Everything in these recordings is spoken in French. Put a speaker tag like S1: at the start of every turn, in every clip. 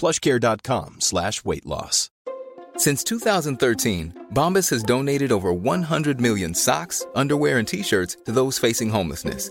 S1: plushcare.com slash weight loss.
S2: Since 2013, Bombas has donated over 100 million socks, underwear, and t-shirts to those facing homelessness.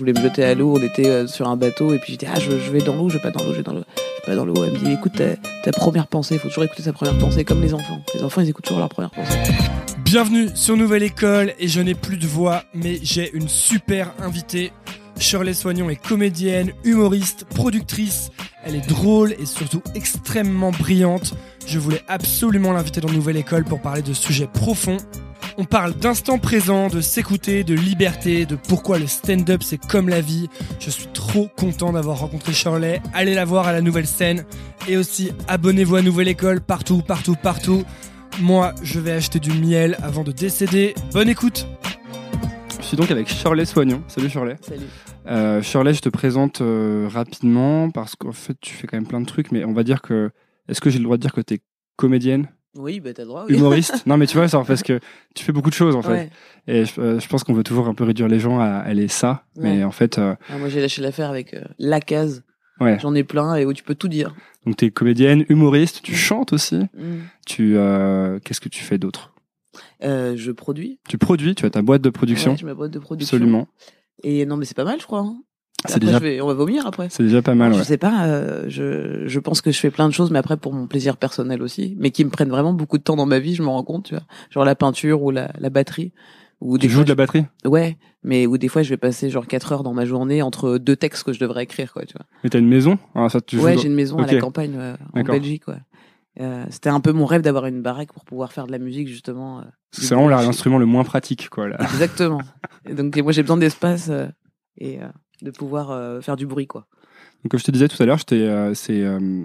S3: Je voulais me jeter à l'eau, on était euh, sur un bateau et puis j'étais ah je, vais dans l'eau, je vais pas dans l'eau, je vais dans l'eau, pas dans l'eau. Elle me dit écoute ta, ta première pensée, il faut toujours écouter sa première pensée comme les enfants. Les enfants ils écoutent toujours leur première pensée.
S4: Bienvenue sur Nouvelle École et je n'ai plus de voix mais j'ai une super invitée. Shirley Soignon est comédienne, humoriste, productrice. Elle est drôle et surtout extrêmement brillante. Je voulais absolument l'inviter dans Nouvelle École pour parler de sujets profonds. On parle d'instant présent, de s'écouter, de liberté, de pourquoi le stand-up c'est comme la vie. Je suis trop content d'avoir rencontré Shirley. Allez la voir à la nouvelle scène. Et aussi, abonnez-vous à Nouvelle École partout, partout, partout. Moi, je vais acheter du miel avant de décéder. Bonne écoute
S5: Je suis donc avec Shirley Soignon. Salut Shirley.
S3: Salut.
S5: Euh, Shirley, je te présente euh, rapidement parce qu'en fait, tu fais quand même plein de trucs, mais on va dire que. Est-ce que j'ai le droit de dire que tu es comédienne,
S3: Oui, bah t'as le droit. Oui.
S5: humoriste Non, mais tu vois, ça, parce que tu fais beaucoup de choses en fait.
S3: Ouais.
S5: Et je, euh, je pense qu'on veut toujours un peu réduire les gens à aller ça, mais en fait, euh,
S3: Ah, moi j'ai lâché l'affaire avec euh, la case.
S5: ouais.
S3: J'en ai plein et où tu peux tout dire.
S5: Donc, tu es comédienne, humoriste, tu chantes aussi.
S3: Mm.
S5: Tu. euh, Qu'est-ce que tu fais d'autre?
S3: Je produis.
S5: Tu produis, tu as ta boîte de production.
S3: J'ai ma boîte de production.
S5: Absolument.
S3: Et non mais c'est pas mal je crois. hein.
S5: C'est
S3: Après,
S5: déjà,
S3: je vais- on va vomir après.
S5: c'est déjà pas mal,
S3: Je
S5: ouais.
S3: sais pas, euh, je, je pense que je fais plein de choses, mais après pour mon plaisir personnel aussi, mais qui me prennent vraiment beaucoup de temps dans ma vie, je me rends compte, tu vois. Genre la peinture ou la, la batterie. Ou
S5: Tu
S3: des
S5: joues
S3: fois,
S5: de la batterie?
S3: Ouais, mais où des fois je vais passer genre 4 heures dans ma journée entre deux textes que je devrais écrire, quoi, tu vois.
S5: Mais t'as une maison? Ah, ça, tu joues
S3: ouais, j'ai une maison à la campagne, ouais, en. Belgique, ouais. Euh, C'était un peu mon rêve d'avoir une baraque pour pouvoir faire de la musique, justement. euh,
S5: C'est vraiment l'instrument le moins pratique, quoi. Là.
S3: Exactement. Et donc moi j'ai besoin d'espace euh, et euh, de pouvoir euh, faire du bruit, quoi.
S5: Donc, comme je te disais tout à l'heure, je t'ai euh, euh,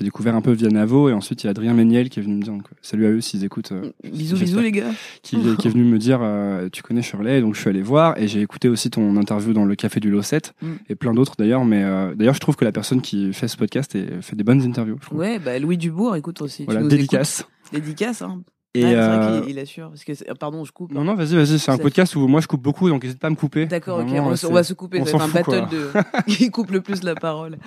S5: découvert un peu via Navo et ensuite il y a Adrien Méniel qui est venu me dire donc, salut à eux s'ils écoutent, euh,
S3: Bisous, bisous les gars.
S5: qui, qui est venu me dire euh, tu connais Shirley donc je suis allé voir et j'ai écouté aussi ton interview dans le café du Losset
S3: Mm.
S5: et plein d'autres d'ailleurs mais euh, d'ailleurs je trouve que la personne qui fait ce podcast fait des bonnes interviews. Je.
S3: Ouais, bah Louis Dubourg, écoute aussi. tu
S5: voilà
S3: nous
S5: dédicace.
S3: écoutes. Dédicace, hein.
S5: Et
S3: Ouais, c'est
S5: euh,
S3: qu'il il assure. Parce que c'est- pardon, je coupe.
S5: non non vas-y vas-y c'est un podcast où moi je coupe beaucoup donc n'hésite pas à me couper.
S3: D'accord, ok, on, va,
S5: c'est-
S3: on va se couper, être un
S5: quoi.
S3: battle de qui coupe le plus la parole.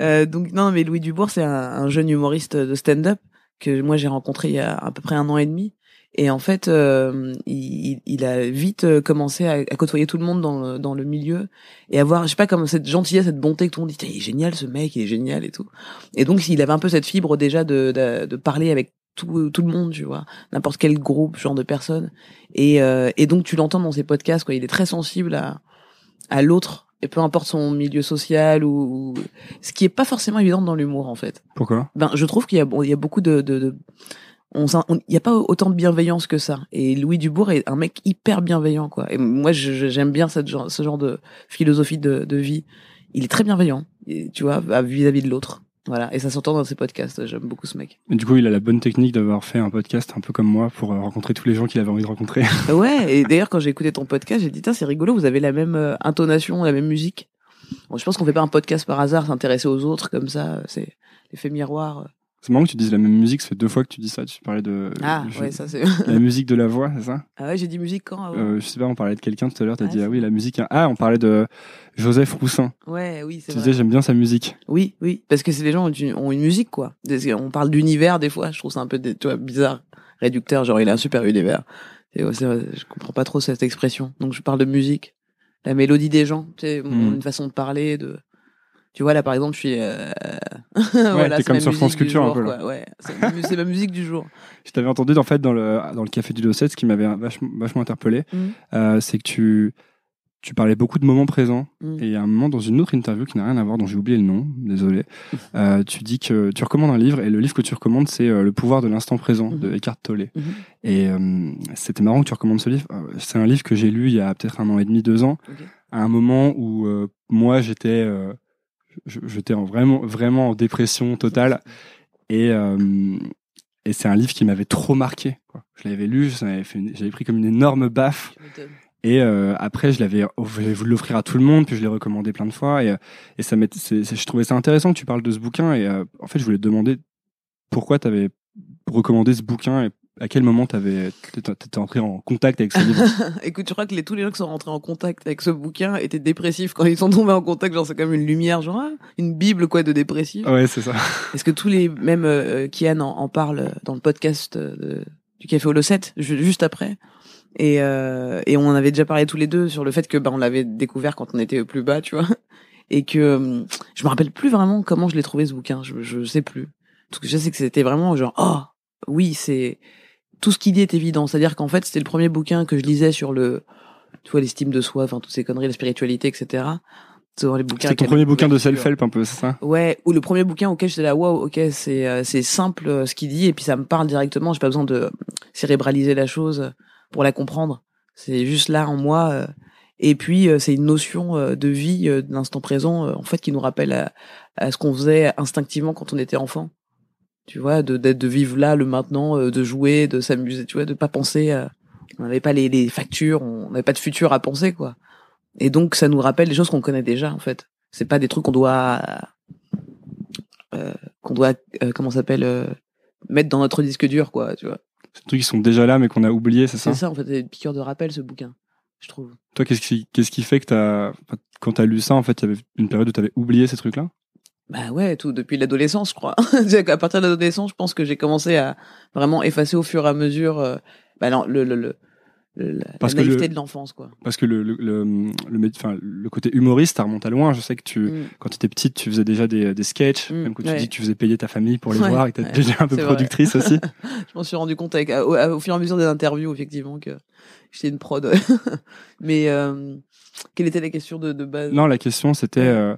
S3: Euh, donc non, mais Louis Dubourg, c'est un, un jeune humoriste de stand-up que moi j'ai rencontré il y a à peu près un an et demi. Et en fait, euh, il, il a vite euh, commencé à, à côtoyer tout le monde dans le, dans le milieu et avoir, je sais pas, comme cette gentillesse, cette bonté que tout le monde dit, il est génial ce mec, il est génial et tout. Et donc, il avait un peu cette fibre déjà de, de, de parler avec tout, tout le monde, tu vois, n'importe quel groupe, genre de personnes. Et, euh, et donc, tu l'entends dans ses podcasts, quoi. Il est très sensible à, à l'autre, et peu importe son milieu social ou, ou- ce qui est pas forcément évident dans l'humour, en fait.
S5: Pourquoi?
S3: Ben, je trouve qu'il y a, bon, il y a beaucoup de, de, de- on, il y a pas autant de bienveillance que ça. Et Louis Dubourg est un mec hyper bienveillant, quoi. Et moi, j'aime bien cette genre, ce genre de philosophie de, de vie. Il est très bienveillant, tu vois, vis-à-vis de l'autre. Voilà. Et ça s'entend dans ses podcasts. J'aime beaucoup ce mec.
S5: Et Du coup il a la bonne technique d'avoir fait un podcast un peu comme moi pour euh, rencontrer tous les gens qu'il avait envie de rencontrer.
S3: Ouais. Et d'ailleurs, quand j'ai écouté ton podcast, j'ai dit, Tiens, c'est rigolo, vous avez la même euh, intonation, la même musique. Bon, je pense qu'on fait pas un podcast par hasard, s'intéresser aux autres comme ça. C'est l'effet miroir.
S5: C'est marrant que tu dises la même musique, ça fait deux fois que tu dis ça. Tu parlais de
S3: Ah, ouais, ça c'est.
S5: la musique de la voix, c'est ça?
S3: Ah ouais, j'ai dit musique quand avant?
S5: Euh, Je sais pas, on parlait de quelqu'un tout à l'heure, t'as
S3: Ah,
S5: dit
S3: c'est
S5: ah oui, la musique. Ah, on parlait de Joseph Roussin.
S3: Ouais, oui, c'est
S5: Tu
S3: vrai.
S5: disais j'aime bien sa musique.
S3: Oui, oui, parce que c'est les gens ont une, ont une musique quoi. On parle d'univers des fois, je trouve ça un peu des- tu vois, bizarre, réducteur, genre il a un super univers. Et ouais, c'est vrai, je comprends pas trop cette expression. Donc je parle de musique, la mélodie des gens, tu sais,
S5: Hmm.
S3: une façon de parler, de. Tu vois là par exemple, je suis. Euh... voilà,
S5: t'es
S3: c'est
S5: comme sur France Culture un peu, là.
S3: quoi. Ouais, c'est ma musique du jour.
S5: Je t'avais entendu en fait dans le dans le café du Docet, ce qui m'avait vachement, vachement interpellé,
S3: Mhm.
S5: euh, c'est que tu tu parlais beaucoup de moments présents
S3: Mhm.
S5: et à un moment dans une autre interview qui n'a rien à voir, dont j'ai oublié le nom, désolé, euh, tu dis que tu recommandes un livre et le livre que tu recommandes c'est euh, Le pouvoir de l'instant présent de
S3: Mhm.
S5: Eckhart Tolle.
S3: Mhm.
S5: Et c'était marrant que tu recommandes ce livre. C'est un livre que j'ai lu il y a peut-être un an et demi, deux ans, à un moment où moi j'étais j'étais en vraiment vraiment en dépression totale et euh, et c'est un livre qui m'avait trop marqué. Quoi. Je l'avais lu, j'avais pris comme une énorme baffe. Et euh, après, je l'avais, voulu l'offrir à tout le monde, puis je l'ai recommandé plein de fois. Et, euh, et ça c'est- je trouvais ça intéressant que tu parles de ce bouquin. Et euh, en fait, je voulais te demander pourquoi tu avais recommandé ce bouquin et à quel moment t'avais, t'étais, entré en contact avec ce livre?
S3: Écoute, je crois que les, tous les gens qui sont rentrés en contact avec ce bouquin étaient dépressifs quand ils sont tombés en contact. Genre, c'est comme une lumière, genre ah, une bible quoi de dépressif.
S5: ouais, c'est ça.
S3: Est-ce que tous les, même euh, Kian en, en parle dans le podcast euh, de- du Café au 7 juste après? Et, euh, et on en avait déjà parlé tous les deux sur le fait que bah, on l'avait découvert quand on était plus bas, tu vois. Et que hum, je me rappelle plus vraiment comment je l'ai trouvé ce bouquin. Je, je sais plus. Tout ce que je sais que c'était vraiment genre oh oui c'est tout ce qu'il dit est évident. C'est-à-dire qu'en fait c'était le premier bouquin que je lisais sur le tu vois l'estime de soi, enfin toutes ces conneries, la spiritualité, etc.
S5: C'était ton premier bouquin de self-help un peu, c'est ça?
S3: Ouais, ou le premier bouquin auquel j'étais là, waouh, ok, c'est euh, c'est simple euh, ce qu'il dit et puis ça me parle directement. J'ai pas besoin de cérébraliser la chose pour la comprendre. C'est juste là en moi. euh, et puis c'est une notion de vie, de l'instant présent, en fait, qui nous rappelle à, à ce qu'on faisait instinctivement quand on était enfant. Tu vois, de d'être de vivre là, le maintenant, euh, de jouer, de s'amuser. Tu vois, de pas penser. à- on n'avait pas les, les factures, on n'avait pas de futur à penser, quoi. Et donc ça nous rappelle des choses qu'on connaît déjà, en fait. C'est pas des trucs qu'on doit euh, qu'on doit euh, comment s'appelle euh, mettre dans notre disque dur quoi tu vois
S5: C'est des trucs qui sont déjà là, mais qu'on a oublié, c'est ça?
S3: C'est ça en fait c'est une piqûre de rappel ce bouquin je trouve
S5: Toi, qu'est-ce qui, qu'est-ce qui fait que t'as, quand t'as lu ça, en fait, il y avait une période où t'avais oublié ces trucs-là?
S3: Bah ouais tout depuis l'adolescence je crois à partir de l'adolescence je pense que j'ai commencé à vraiment effacer au fur et à mesure euh, bah non, le le le,
S5: Parce
S3: la
S5: que
S3: naïveté
S5: le-
S3: de l'enfance quoi
S5: Parce que le, le, le, le, mé- enfin, le côté humoriste, ça remonte à loin. Je sais que tu,
S3: Mm.
S5: quand tu étais petite, tu faisais déjà des, des sketchs,
S3: Mm,
S5: même que tu
S3: ouais.
S5: dis que tu faisais payer ta famille pour les
S3: Ouais,
S5: voir et que tu
S3: ouais,
S5: déjà un peu
S3: vrai.
S5: productrice aussi.
S3: je m'en suis rendu compte avec au, au fur et à mesure des interviews effectivement que j'étais une prod mais euh, quelle était la question de, de base?
S5: Non, la question c'était, euh,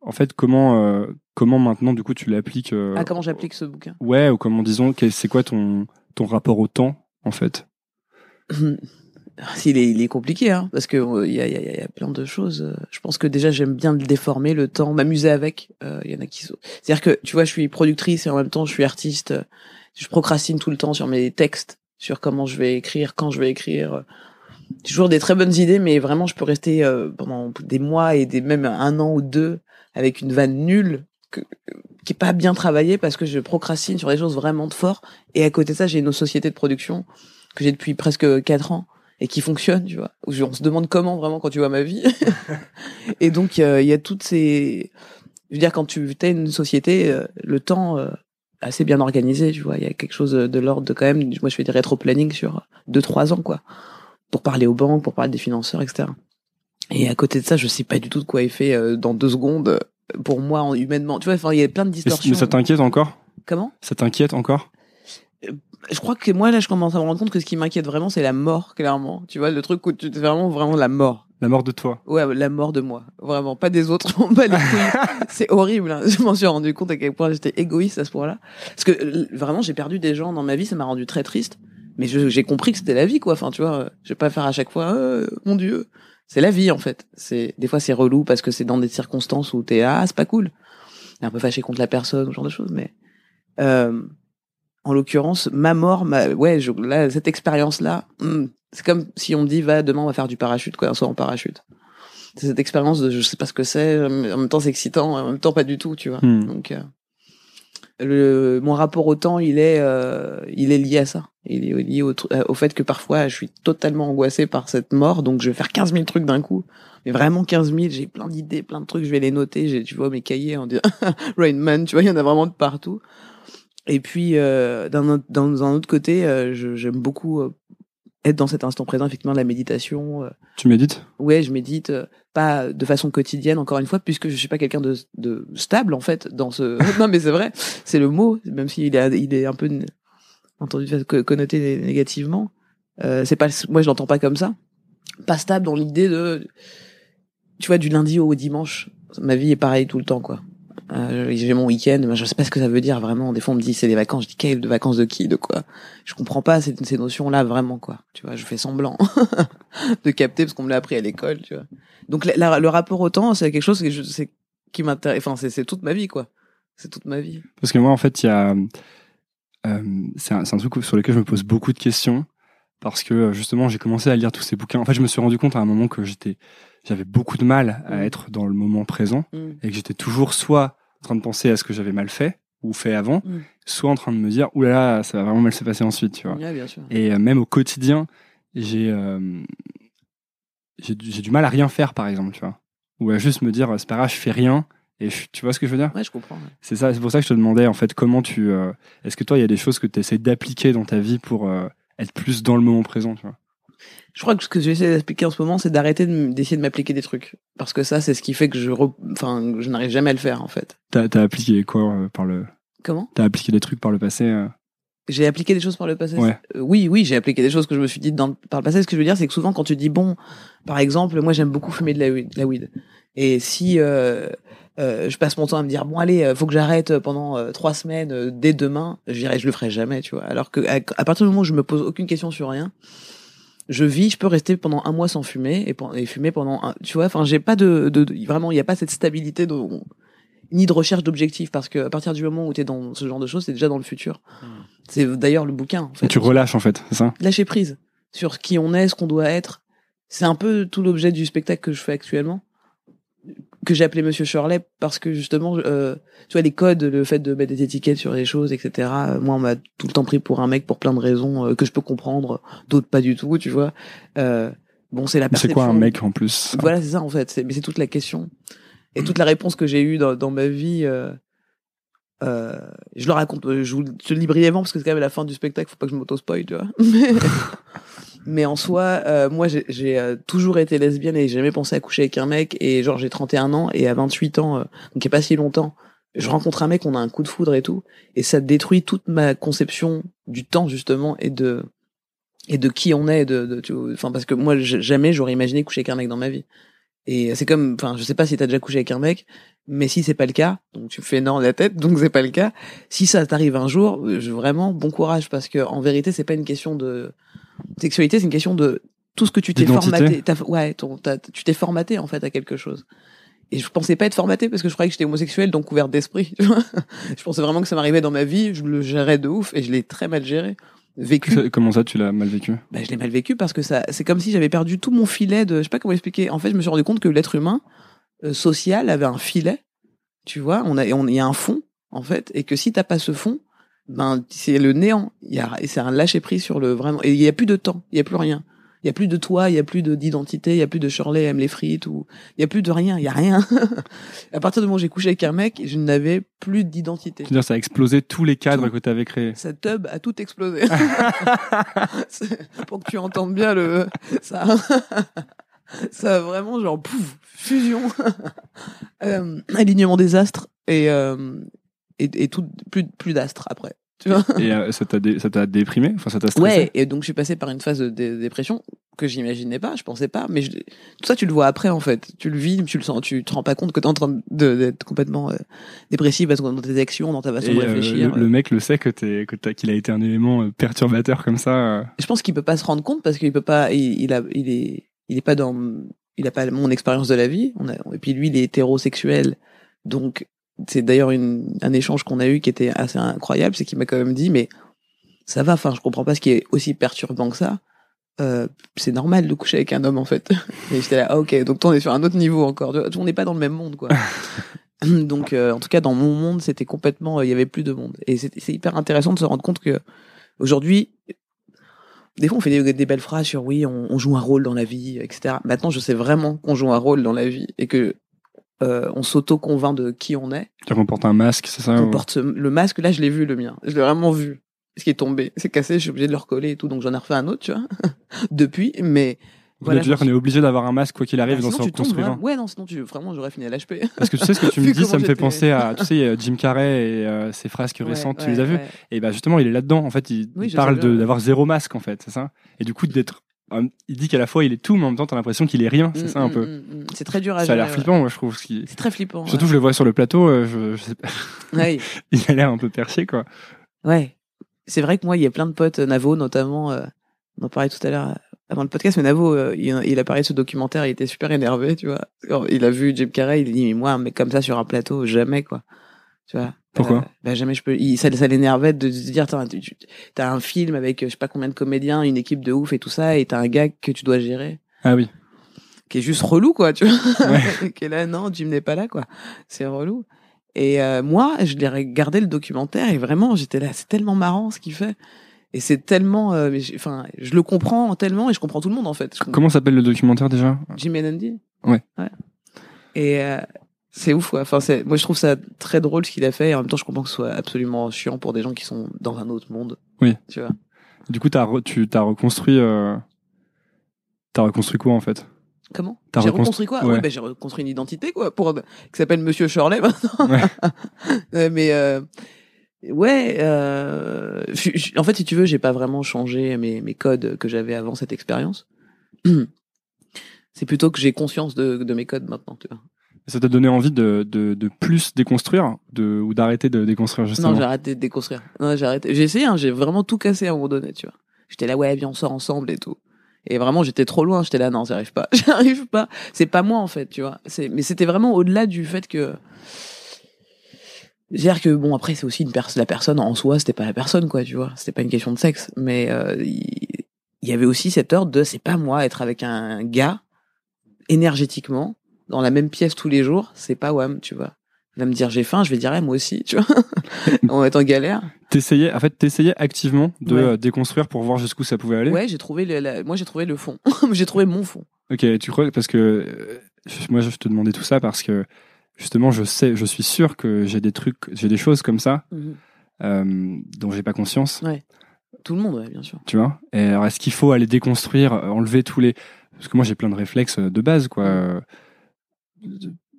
S5: en fait, comment, euh, comment maintenant, du coup, tu l'appliques euh,
S3: ah comment j'applique ce bouquin?
S5: Ouais, ou comment, disons, c'est quoi ton, ton rapport au temps, en fait?
S3: Il est, il est compliqué, hein, parce que euh, il y, a, y, a, y a plein de choses. euh, Je pense que déjà j'aime bien le déformer, le temps, m'amuser avec. Euh, Il y en a qui sont. C'est-à-dire que tu vois, je suis productrice et en même temps je suis artiste. Je procrastine tout le temps sur mes textes, sur comment je vais écrire, quand je vais écrire. J'ai toujours des très bonnes idées, mais vraiment je peux rester euh, pendant des mois et des même un an ou deux avec une vanne nulle que, qui est pas bien travaillée parce que je procrastine sur des choses vraiment de fort. Et à côté de ça, j'ai une société de production que j'ai depuis presque quatre ans et qui fonctionne, tu vois. Où on se demande comment vraiment quand tu vois ma vie. et donc euh, il y a toutes ces, je veux dire quand tu as une société, euh, le temps euh, assez bien organisé, tu vois. Il y a quelque chose de l'ordre de quand même. Moi je fais des rétro-planning sur deux trois ans quoi, pour parler aux banques, pour parler des financeurs, etc. Et à côté de ça, je sais pas du tout de quoi il fait euh, dans deux secondes. euh, Pour moi, en- humainement, tu vois, enfin, il y a plein de distorsions.
S5: mais ça t'inquiète encore?
S3: Comment?
S5: Ça t'inquiète encore?
S3: Je crois que moi là je commence à me rendre compte que ce qui m'inquiète vraiment c'est la mort clairement. Tu vois le truc où tu vraiment vraiment la mort.
S5: La mort de toi.
S3: Ouais la mort de moi. Vraiment. Pas des autres c'est horrible hein. je m'en suis rendu compte à quel point j'étais égoïste à ce point-là. Parce que euh, vraiment j'ai perdu des gens dans ma vie ça m'a rendu très triste. Mais j'ai compris que c'était la vie quoi. Enfin tu vois euh, je vais pas faire à chaque fois euh, mon dieu c'est la vie en fait c'est des fois c'est relou parce que c'est dans des circonstances où t'es ah c'est pas cool T'es un peu fâché contre la personne ou ce genre de choses mais euh, en l'occurrence, ma mort, ma, ouais, je, là, cette expérience-là, hmm, c'est comme si on me dit, va, demain, on va faire du parachute, quoi, un saut en parachute. C'est cette expérience de, je sais pas ce que c'est, en même temps, c'est excitant, en même temps, pas du tout, tu vois.
S5: Hmm.
S3: Donc, euh, le, mon rapport au temps, il est, euh, il est lié à ça. Il est lié au, euh, au fait que parfois, je suis totalement angoissé par cette mort, donc je vais faire 15 000 trucs d'un coup. Mais vraiment 15 000, j'ai plein d'idées, plein de trucs, je vais les noter. J'ai, tu vois, mes cahiers, on dit Rain Man, tu vois, il y en a vraiment de partout. Et puis, euh, d'un autre, côté, euh, j'aime beaucoup être dans cet instant présent, effectivement, la méditation. euh,
S5: Tu médites?
S3: Ouais, je médite, euh, pas de façon quotidienne, encore une fois, puisque je suis pas quelqu'un de, de stable, en fait, dans ce... non, mais c'est vrai, c'est le mot, même s'il est, il est un peu entendu co- connoté né- négativement. Euh, c'est pas, moi, je l'entends pas comme ça. Pas stable dans l'idée de, tu vois, du lundi au dimanche. Ma vie est pareille tout le temps, quoi. Euh, j'ai mon week-end, je sais pas ce que ça veut dire vraiment. Des fois, on me dit c'est des vacances. Je dis quelles de vacances de qui, de quoi? Je comprends pas ces, ces notions-là vraiment, quoi. Tu vois, je fais semblant de capter parce qu'on me l'a appris à l'école, tu vois. Donc la- la- le rapport au temps, c'est quelque chose que je, c'est, qui m'intéresse. Enfin, c'est, c'est toute ma vie, quoi. C'est toute ma vie.
S5: Parce que moi, en fait, il y a. euh, c'est un, c'est un truc sur lequel je me pose beaucoup de questions. Parce que euh, justement, j'ai commencé à lire tous ces bouquins. En fait, je me suis rendu compte à un moment que j'étais, j'avais beaucoup de mal à
S3: Mm.
S5: être dans le moment présent
S3: Mm.
S5: et que j'étais toujours soit en train de penser à ce que j'avais mal fait ou fait avant,
S3: Mm.
S5: soit en train de me dire, oulala, ça va vraiment mal se passer ensuite, tu vois.
S3: Ouais, bien sûr.
S5: Et euh, même au quotidien, j'ai euh, j'ai du mal à rien faire, par exemple, tu vois. Ou à juste me dire, c'est pas grave, je fais rien. Et je- tu vois ce que je veux dire?
S3: Ouais, je comprends. ouais.
S5: C'est ça, c'est pour ça que je te demandais, en fait, comment tu. euh, Est-ce que toi, il y a des choses que tu essaies d'appliquer dans ta vie pour être plus dans le moment présent, tu vois?
S3: Je crois que ce que j'essaie d'expliquer en ce moment, c'est d'arrêter d'essayer de m'appliquer des trucs. Parce que ça, c'est ce qui fait que je, re- enfin, je n'arrive jamais à le faire, en fait.
S5: T'as as appliqué quoi euh, par le.
S3: Comment?
S5: T'as appliqué des trucs par le passé euh?
S3: J'ai appliqué des choses par le passé.
S5: Ouais.
S3: Euh, oui, oui, j'ai appliqué des choses que je me suis dit dans, par le passé. Ce que je veux dire, c'est que souvent, quand tu dis bon, par exemple, moi, j'aime beaucoup fumer de la weed. de la weed. Et si euh, euh, je passe mon temps à me dire bon, allez, euh, faut que j'arrête pendant euh, trois semaines dès demain, je dirais, je le ferai jamais, tu vois. Alors que à, à partir du moment où je me pose aucune question sur rien, je vis, je peux rester pendant un mois sans fumer et, fumer pendant un, tu vois. Enfin, j'ai pas de, de, de- vraiment, il y a pas cette stabilité de ni de recherche d'objectifs parce que à partir du moment où tu es dans ce genre de choses, c'est déjà dans le futur. C'est d'ailleurs le bouquin. En fait.
S5: Tu relâches, en fait, c'est ça?
S3: Lâcher prise sur qui on est, ce qu'on doit être. C'est un peu tout l'objet du spectacle que je fais actuellement, que j'ai appelé Monsieur Shirley parce que justement, euh, tu vois, les codes, le fait de mettre des étiquettes sur les choses, etc. Moi, on m'a tout le temps pris pour un mec pour plein de raisons euh, que je peux comprendre, d'autres pas du tout, tu vois. Euh, bon, c'est la
S5: C'est
S3: perception.
S5: quoi un mec en plus?
S3: Voilà, c'est ça en fait. C'est- Mais c'est toute la question. Et toute la réponse que j'ai eue dans, dans ma vie, euh, euh, je le raconte, euh, je vous le lis brièvement parce que c'est quand même la fin du spectacle, faut pas que je m'auto-spoil, tu vois. Mais, en soi, euh, moi j'ai- euh, toujours été lesbienne et j'ai jamais pensé à coucher avec un mec. Et genre j'ai 31 ans et à 28 ans, euh, donc il y a pas si longtemps, je rencontre un mec, on a un coup de foudre et tout. Et ça détruit toute ma conception du temps justement et de et de qui on est. De, de, tu vois, enfin parce que moi jamais j'aurais imaginé coucher avec un mec dans ma vie. Et c'est comme, enfin, je sais pas si t'as déjà couché avec un mec, mais si c'est pas le cas, donc tu fais non de la tête, donc c'est pas le cas. Si ça t'arrive un jour, euh, je, vraiment bon courage parce que en vérité c'est pas une question de sexualité, c'est une question de tout ce que tu t'es formaté. Ouais, ton, tu t'es formaté en fait à quelque chose. Et je pensais pas être formaté parce que je croyais que j'étais homosexuel, donc couvert d'esprit. je pensais vraiment que ça m'arrivait dans ma vie, je le gérais de ouf et je l'ai très mal géré, vécu.
S5: Comment ça, tu l'as mal vécu?
S3: Bah, je l'ai mal vécu parce que ça, c'est comme si j'avais perdu tout mon filet de, je sais pas comment expliquer. En fait, je me suis rendu compte que l'être humain euh, social avait un filet, tu vois. On a, et on, il y a un fond en fait, et que si t'as pas ce fond, ben c'est le néant. Il y a, c'est un lâcher prise sur le vraiment. Et il y a plus de temps, il y a plus rien. Il y a plus de toi, il y a plus de d'identité, il y a plus de Shirley aime les frites ou il y a plus de rien, il y a rien. à partir du moment où j'ai couché avec un mec, je n'avais plus d'identité.
S5: Tu veux dire, ça a explosé tous les cadres
S3: Tout.
S5: que tu avais créés.
S3: Sa tub a tout explosé. Pour que tu entendes bien le ça. ça a vraiment genre pouf, fusion, Euh, alignement des astres et euh, et, et tout plus plus d'astres après. Tu vois
S5: Et euh, ça t'a dé- déprimé? Enfin, ça t'a stressé?
S3: Ouais, et donc je suis passé par une phase de dé- dépression que j'imaginais pas, je pensais pas, mais je- tout ça tu le vois après en fait, tu le vis, tu le sens, tu te rends pas compte que t'es en train d'être complètement euh, dépressif parce que dans tes actions, dans ta façon
S5: Et,
S3: de
S5: euh,
S3: réfléchir.
S5: le, le mec le sait que t'es que qu'il a été un élément euh, perturbateur comme ça. euh.
S3: je pense qu'il peut pas se rendre compte parce qu'il peut pas il, il a il est il est pas dans il a pas mon expérience de la vie on a, et puis lui il est hétérosexuel donc c'est d'ailleurs un échange qu'on a eu qui était assez incroyable c'est qu'il m'a quand même dit mais ça va enfin je comprends pas ce qui est aussi perturbant que ça euh, c'est normal de coucher avec un homme en fait et j'étais là ah, ok donc toi on est sur un autre niveau encore on n'est pas dans le même monde quoi Donc, euh, en tout cas, dans mon monde, c'était complètement, euh, il y avait plus de monde. Et c'est c'est hyper intéressant de se rendre compte que aujourd'hui, des fois, on fait des, des belles phrases sur oui, on, on joue un rôle dans la vie, etc. Maintenant, je sais vraiment qu'on joue un rôle dans la vie et que euh, on s'auto-convainc de qui on est.
S5: Tu qu'on porte un masque, c'est ça
S3: On
S5: ou-
S3: porte ce- le masque. Là, je l'ai vu, le mien. Je l'ai vraiment vu. Ce qui est tombé, c'est cassé. Je suis obligé de le recoller et tout. Donc, j'en ai refait un autre, tu vois, depuis. Mais
S5: Vous
S3: voilà,
S5: dire qu'on est obligé d'avoir un masque quoi qu'il arrive
S3: Bah,
S5: dans son
S3: tombes,
S5: construisant.
S3: vraiment. Ouais, non, sinon tu vraiment j'aurais fini à l'HP.
S5: Parce que tu sais ce que tu me dis, ça me fait penser à, tu sais, Jim Carrey et euh, ses frasques récentes, tu les as vues Et bah justement, il est là-dedans. En fait, il,
S3: Oui,
S5: il parle
S3: ouais.
S5: d'avoir zéro masque, en fait, c'est ça? Et du coup, d'être. Il dit qu'à la fois il est tout, mais en même temps, t'as l'impression qu'il est rien. C'est
S3: Mm,
S5: ça un
S3: mm,
S5: peu.
S3: mm. C'est très dur à
S5: Ça a l'air flippant, moi, je trouve. ce.
S3: C'est très flippant.
S5: Surtout, je le vois sur le plateau, euh, je, je sais pas,
S3: ouais.
S5: Il a l'air un peu perché, quoi.
S3: Ouais. C'est vrai que moi, il y a plein de potes, euh, Navo notamment, euh, on en parlait tout à l'heure euh, avant le podcast, mais Navo, euh, il, il a parlé de ce documentaire, il était super énervé, tu vois. Quand Il a vu Jim Carrey, il dit, mais moi, un mec comme ça sur un plateau, jamais, quoi. Tu vois.
S5: Pourquoi
S3: Euh, bah, jamais je peux. Il, ça, ça l'énervait de se dire, t'as, un film avec, je sais pas combien de comédiens, une équipe de ouf et tout ça, et t'as un gars que tu dois gérer.
S5: Ah oui.
S3: qui est juste relou quoi tu vois
S5: Ouais.
S3: qui est là non Jim n'est pas là quoi c'est relou et euh, moi je l'ai regardé le documentaire et vraiment j'étais là c'est tellement marrant ce qu'il fait et c'est tellement euh, enfin je le comprends tellement et je comprends tout le monde en fait
S5: Comment s'appelle le documentaire déjà?
S3: Jim and Andy
S5: Ouais.
S3: et euh, c'est ouf quoi enfin c'est moi je trouve ça très drôle ce qu'il a fait et en même temps je comprends que ce soit absolument chiant pour des gens qui sont dans un autre monde
S5: Oui.
S3: tu vois
S5: Du coup, t'as re- tu t'as reconstruit. Euh... T'as reconstruit quoi en fait?
S3: Comment?
S5: T'as
S3: J'ai
S5: reconstru-
S3: reconstruit quoi?
S5: ouais.
S3: Ouais, ben, j'ai reconstruit une identité quoi pour qui s'appelle Monsieur Shirley maintenant.
S5: Ouais.
S3: Ouais, mais euh, ouais, euh, je- je- en fait si tu veux, j'ai pas vraiment changé mes mes codes que j'avais avant cette expérience. C'est plutôt que j'ai conscience de, de mes codes maintenant, tu vois.
S5: Ça t'a donné envie de, de, de plus déconstruire de, ou d'arrêter de déconstruire justement
S3: Non, j'ai arrêté de déconstruire. Non, j'ai arrêté. J'ai essayé, hein, j'ai vraiment tout cassé à un moment donné, tu vois. J'étais là, ouais, viens, on sort ensemble et tout. Et vraiment, j'étais trop loin. J'étais là, non, j'y arrive pas. J'y arrive pas. C'est pas moi, en fait, tu vois. Mais c'était vraiment au-delà du fait que. C'est-à-dire que, bon, après, c'est aussi une personne, la personne en soi, c'était pas la personne, quoi, tu vois. C'était pas une question de sexe. Mais, euh, il il y avait aussi cette ordre de, c'est pas moi, être avec un gars, énergétiquement, dans la même pièce tous les jours, c'est pas Wam, tu vois. Il va me dire j'ai faim, je vais dire eh, moi aussi, tu vois. On va être en galère.
S5: T'essayais, en fait, t'essayais activement de
S3: Ouais.
S5: euh, déconstruire pour voir jusqu'où ça pouvait aller?
S3: Ouais, j'ai trouvé le, la- moi j'ai trouvé le fond. j'ai trouvé mon fond.
S5: Ok, tu crois parce que euh, moi je te demandais tout ça parce que justement je sais, je suis sûr que j'ai des trucs, j'ai des choses comme ça euh, dont j'ai pas conscience,
S3: Ouais. Tout le monde, ouais, bien sûr.
S5: tu vois? Et alors est-ce qu'il faut aller déconstruire, enlever tous les parce que moi j'ai plein de réflexes euh, de base quoi. Euh,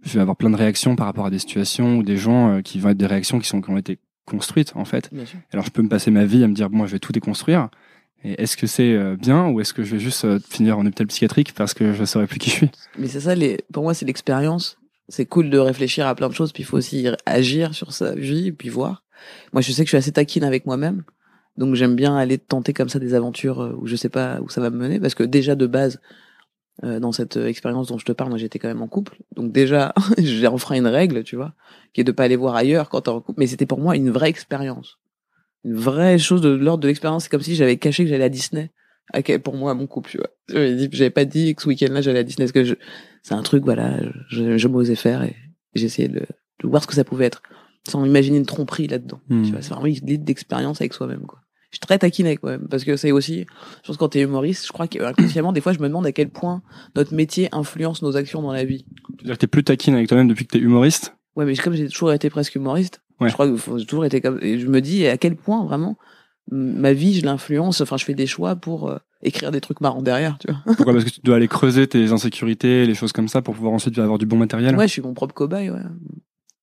S5: Je vais avoir plein de réactions par rapport à des situations ou des gens euh, qui vont être des réactions qui sont qui ont été construites en fait. Alors je peux me passer ma vie à me dire bon, je vais tout déconstruire. Et est-ce que c'est euh, bien ou est-ce que je vais juste euh, finir en hôpital psychiatrique parce que je saurais plus qui je suis?
S3: Mais c'est ça, les, pour moi, c'est l'expérience. C'est cool de réfléchir à plein de choses, puis il faut aussi agir sur sa vie, puis voir. Moi, je sais que je suis assez taquine avec moi-même. Donc, j'aime bien aller tenter comme ça des aventures où je sais pas où ça va me mener. Parce que déjà, de base, euh, dans cette euh, expérience dont je te parle, moi, j'étais quand même en couple. Donc, déjà, j'ai refait une règle, tu vois, qui est de pas aller voir ailleurs quand t'es en couple. Mais c'était pour moi une vraie expérience. Une vraie chose de l'ordre de l'expérience. C'est comme si j'avais caché que j'allais à Disney. Pour moi, à mon couple, tu vois. J'avais pas dit que ce week-end-là, j'allais à Disney. Parce que je, c'est un truc, voilà, je, je m'osais faire et j'essayais de, de voir ce que ça pouvait être. Sans imaginer une tromperie là-dedans.
S5: Hmm.
S3: Tu vois, c'est vraiment une idée d'expérience avec soi-même, quoi. Je suis très taquine avec moi-même. Parce que c'est aussi, je pense que quand t'es humoriste, je crois qu'inconsciemment, des fois, je me demande à quel point notre métier influence nos actions dans la vie.
S5: Tu veux dire que t'es plus taquine avec toi-même depuis que t'es humoriste?
S3: Ouais, mais comme j'ai toujours été presque humoriste,
S5: Ouais.
S3: je crois que j'ai toujours été comme, et je me dis à quel point vraiment, ma vie, je l'influence, enfin, je fais des choix pour euh, écrire des trucs marrants derrière, tu vois.
S5: Pourquoi? Parce que tu dois aller creuser tes insécurités, les choses comme ça, pour pouvoir ensuite avoir du bon matériel.
S3: Ouais, je suis mon propre cobaye, ouais.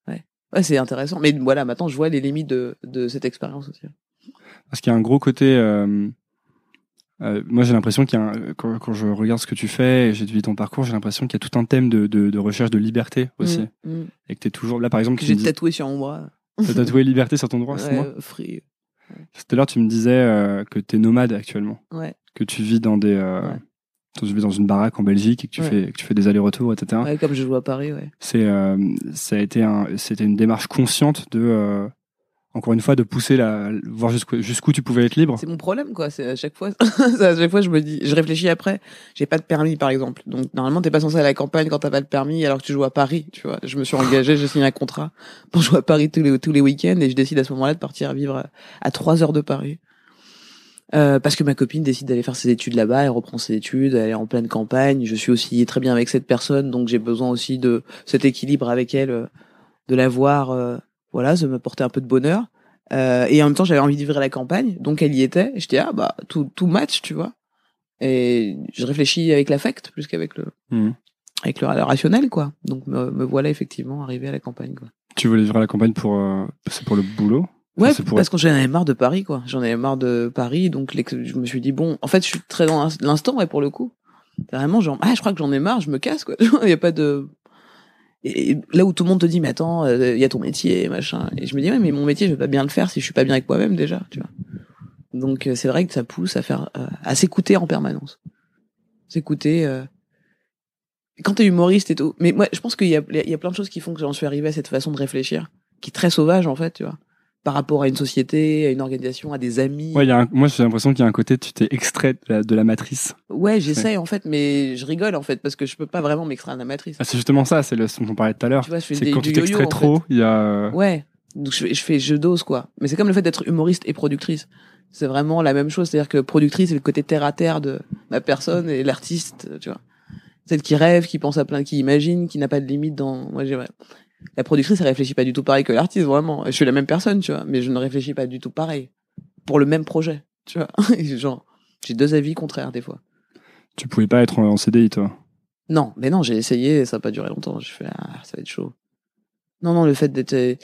S3: Ouais. Ouais, c'est intéressant. Mais voilà, maintenant, je vois les limites de, de cette expérience aussi.
S5: Parce qu'il y a un gros côté. euh, euh, moi, j'ai l'impression qu'il y a un- quand, quand je regarde ce que tu fais et j'ai vu ton parcours, j'ai l'impression qu'il y a tout un thème de, de, de recherche de liberté aussi,
S3: Mm, mm.
S5: et que t'es toujours là. Par exemple, tu
S3: j'ai
S5: dis-
S3: tatoué sur mon bras.
S5: t'as tatoué liberté sur ton droit, c'est
S3: Ouais,
S5: moi.
S3: free.
S5: Tout à l'heure, tu me disais euh, que t'es nomade actuellement,
S3: Ouais.
S5: que tu vis dans des, euh, tu vis dans une baraque en Belgique et que tu
S3: Ouais.
S5: fais, que tu fais des allers-retours, etc.
S3: ouais, comme je joue à Paris, ouais.
S5: C'est, euh, ça a été un, c'était une démarche consciente de, euh, encore une fois, de pousser la, voir jusqu'où tu pouvais être libre.
S3: C'est mon problème, quoi. C'est à chaque fois, à chaque fois, je me dis, je réfléchis après. J'ai pas de permis, par exemple. Donc, normalement, t'es pas censé aller à la campagne quand t'as pas de permis, alors que tu joues à Paris, tu vois. Je me suis engagé, j'ai signé un contrat pour jouer à Paris tous les, tous les week-ends et je décide à ce moment-là de partir vivre à, 3 heures de Paris. Euh, parce que ma copine décide d'aller faire ses études là-bas, elle reprend ses études, elle est en pleine campagne. Je suis aussi très bien avec cette personne, donc j'ai besoin aussi de cet équilibre avec elle, euh, de la voir, euh, voilà, de me un peu de bonheur. Euh, et en même temps, j'avais envie de vivre la campagne, donc elle y était. Je dis ah bah tout tout match, tu vois. Et je réfléchis avec l'affect plus qu'avec le
S5: Mhm.
S3: avec le, le rationnel, quoi. Donc me, me voilà effectivement arrivé à la campagne, quoi.
S5: Tu voulais vivre à la campagne pour, euh, c'est pour le boulot?
S3: Ouais,
S5: c'est pour
S3: parce que j'en avais marre de Paris, quoi. J'en avais marre de Paris, donc je me suis dit bon, en fait, je suis très dans l'ins- l'instant, ouais, pour le coup. Vraiment, genre, ah, je crois que j'en ai marre, je me casse, quoi. Il y a pas de. Et là où tout le monde te dit, mais attends, euh, il y a ton métier, machin. Et je me dis, ouais, mais mon métier, je vais pas bien le faire si je suis pas bien avec moi-même déjà, tu vois. Donc euh, c'est vrai que ça pousse à faire, euh, à s'écouter en permanence. S'écouter. Quand t'es humoriste et tout. Mais moi, je pense qu'il y a, il y a plein de choses qui font que j'en suis arrivé à cette façon de réfléchir, qui est très sauvage en fait, tu vois par rapport à une société, à une organisation, à des amis.
S5: Ouais, y a un- moi j'ai l'impression qu'il y a un côté, tu t'es extrait de la, de la matrice.
S3: Ouais, j'essaie en fait, mais je rigole en fait parce que je peux pas vraiment m'extraire de la matrice.
S5: Ah, c'est justement ça, c'est le ce dont on parlait tout à l'heure. C'est quand tu t'extrais trop, il y a. euh,
S3: Ouais, donc je, fais- je fais je dose quoi. Mais c'est comme le fait d'être humoriste et productrice. C'est vraiment la même chose, c'est-à-dire que productrice c'est le côté terre à terre de ma personne et l'artiste, tu vois. Celle qui rêve, qui pense à plein, qui imagine, qui n'a pas de limite dans. Moi, j'ai ouais. La productrice, elle réfléchit pas du tout pareil que l'artiste, vraiment. Je suis la même personne, tu vois, mais je ne réfléchis pas du tout pareil pour le même projet, tu vois. Genre, j'ai deux avis contraires des fois.
S5: Tu pouvais pas être en, CDI, toi?
S3: Non, mais non, j'ai essayé, ça n'a pas duré longtemps. Je fais, ah, ça va être chaud. Non, non, le fait d'être, euh,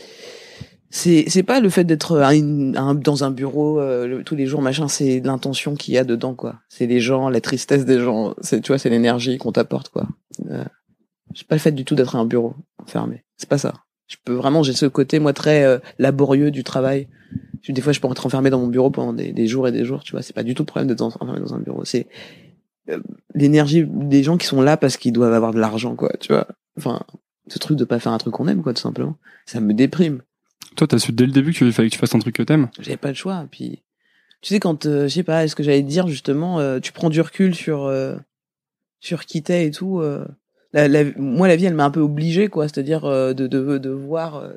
S3: c'est, c'est pas le fait d'être un- dans un bureau euh, le- tous les jours, machin. C'est l'intention qu'il y a dedans, quoi. C'est les gens, la tristesse des gens. C'est, tu vois, c'est l'énergie qu'on t'apporte, quoi. Euh, c'est pas le fait du tout d'être à un bureau fermé. C'est pas ça. Je peux vraiment, j'ai ce côté moi très euh, laborieux du travail. Des fois, je peux être enfermé dans mon bureau pendant des, des jours et des jours. Tu vois, c'est pas du tout le problème d'être enfermé dans un bureau. C'est euh, l'énergie des gens qui sont là parce qu'ils doivent avoir de l'argent, quoi. Tu vois. Enfin, ce truc de pas faire un truc qu'on aime, quoi, tout simplement. Ça me déprime.
S5: Toi, t'as su dès le début qu'il fallait que tu fasses un truc que t'aimes.
S3: J'avais pas le choix. Puis, tu sais, quand, euh, je sais pas, est-ce que j'allais te dire justement, euh, tu prends du recul sur euh, sur qui t'es et tout. La, la- moi, la vie, elle m'a un peu obligé, quoi. C'est-à-dire euh, de, de de voir euh,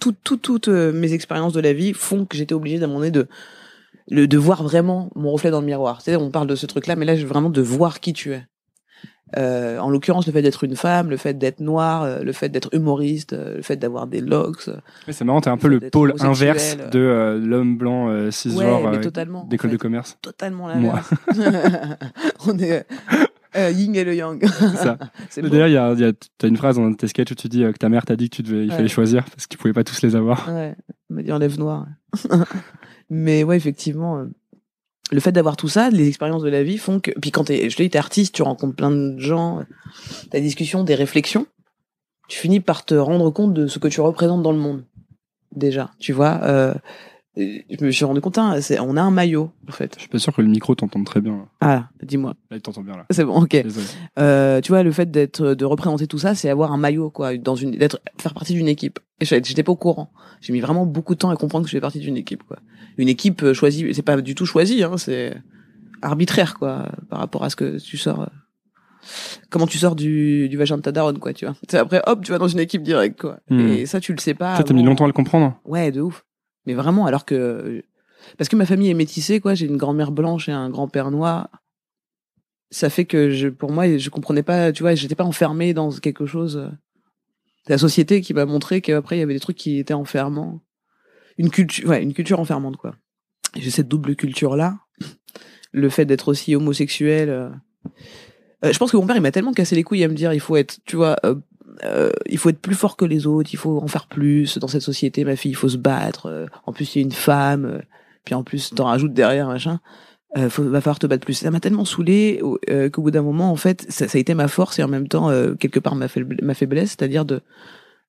S3: tout, tout, toutes euh, mes expériences de la vie font que j'étais obligé d'un moment donné de le, de voir vraiment mon reflet dans le miroir. C'est-à-dire, on parle de ce truc-là, mais là, je- vraiment de voir qui tu es. Euh, en l'occurrence, le fait d'être une femme, le fait d'être noire, euh, le fait d'être humoriste, euh, le fait d'avoir des locks.
S5: c'est marrant, t'es un peu le pôle inverse de euh, l'homme blanc euh,
S3: Ouais,
S5: cisgenre euh,
S3: en
S5: d'école
S3: fait.
S5: de commerce.
S3: totalement
S5: Moi.
S3: l'inverse. on est euh, yin et le yang.
S5: D'ailleurs, il y a, il y a- t'as une phrase dans un de tes sketchs où tu dis euh, que ta mère t'a dit que tu devais, il
S3: Ouais.
S5: fallait choisir parce qu'ils pouvaient pas tous les avoir.
S3: Ouais, on m'a dit enlève noir. Mais ouais, effectivement, euh, le fait d'avoir tout ça, les expériences de la vie font que. Puis quand t'es, je te dis, t'es artiste, tu rencontres plein de gens, t'as des discussions, des réflexions, tu finis par te rendre compte de ce que tu représentes dans le monde. Déjà, tu vois. Euh, je me suis rendu compte, hein, c'est- on a un maillot, en fait.
S5: Je suis pas sûr que le micro t'entende très bien.
S3: Ah, dis-moi.
S5: Là, il t'entend bien là.
S3: C'est bon, ok.
S5: Désolé.
S3: Euh, tu vois, le fait d'être, de représenter tout ça, c'est avoir un maillot, quoi, dans une, d'être, faire partie d'une équipe. Et j'étais j'étais pas au courant. J'ai mis vraiment beaucoup de temps à comprendre que je fais partie d'une équipe, quoi. Une équipe euh, choisie, c'est pas du tout choisi, hein, c'est arbitraire, quoi, par rapport à ce que tu sors. euh, Comment tu sors du, du vagin de ta daronne, quoi, tu vois. C'est après, hop, tu vas dans une équipe directe, quoi.
S5: Hmm.
S3: Et ça, tu le sais pas.
S5: Ça, t'as mis
S3: avant.
S5: longtemps à le comprendre?
S3: Ouais, de ouf. Mais vraiment, alors que parce que ma famille est métissée, quoi. J'ai une grand-mère blanche et un grand-père noir. Ça fait que je, pour moi, je comprenais pas. Tu vois, j'étais pas enfermé dans quelque chose. C'est la société qui m'a montré qu'après il y avait des trucs qui étaient enfermants. Une culture, ouais, une culture enfermante, quoi. J'ai cette double culture là. Le fait d'être aussi homosexuel. euh, euh, je pense que mon père il m'a tellement cassé les couilles à me dire il faut être, tu vois, euh, euh, il faut être plus fort que les autres, il faut en faire plus dans cette société, ma fille, il faut se battre. euh, en plus, il y a une femme, euh, puis en plus, t'en rajoutes derrière, machin. Euh, faut, va falloir te battre plus. Ça m'a tellement saoulé au- euh, qu'au bout d'un moment, en fait, ça, ça a été ma force et en même temps, euh, quelque part, ma, faible- ma faiblesse, c'est-à-dire de,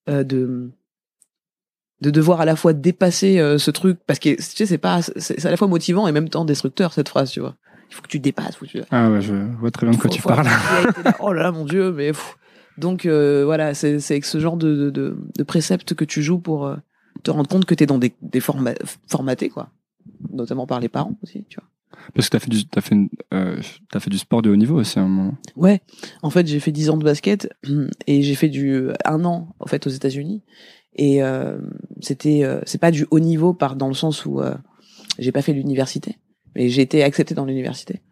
S3: de, de devoir à la fois dépasser ce truc, parce que tu sais, c'est pas, c'est à la fois motivant et en même temps destructeur cette phrase, tu vois. Il faut que tu dépasses, faut que tu,
S5: Ah ouais, je vois très bien de quoi
S3: faut-
S5: tu
S3: faut
S5: parles.
S3: là. Oh là là, mon dieu, mais pff. Donc euh, voilà, c'est avec ce genre de, de, de, de préceptes que tu joues pour euh, te rendre compte que t'es dans des, des formats formatés, quoi. Notamment par les parents aussi, tu vois.
S5: Parce que t'as fait du, fait, une- euh, t'as fait du sport de haut niveau aussi à un moment.
S3: Ouais, en fait, j'ai fait 10 ans de basket et j'ai fait du un an en fait aux États-Unis et euh, c'était euh, c'est pas du haut niveau par dans le sens où euh, j'ai pas fait l'université, mais j'ai été accepté dans l'université.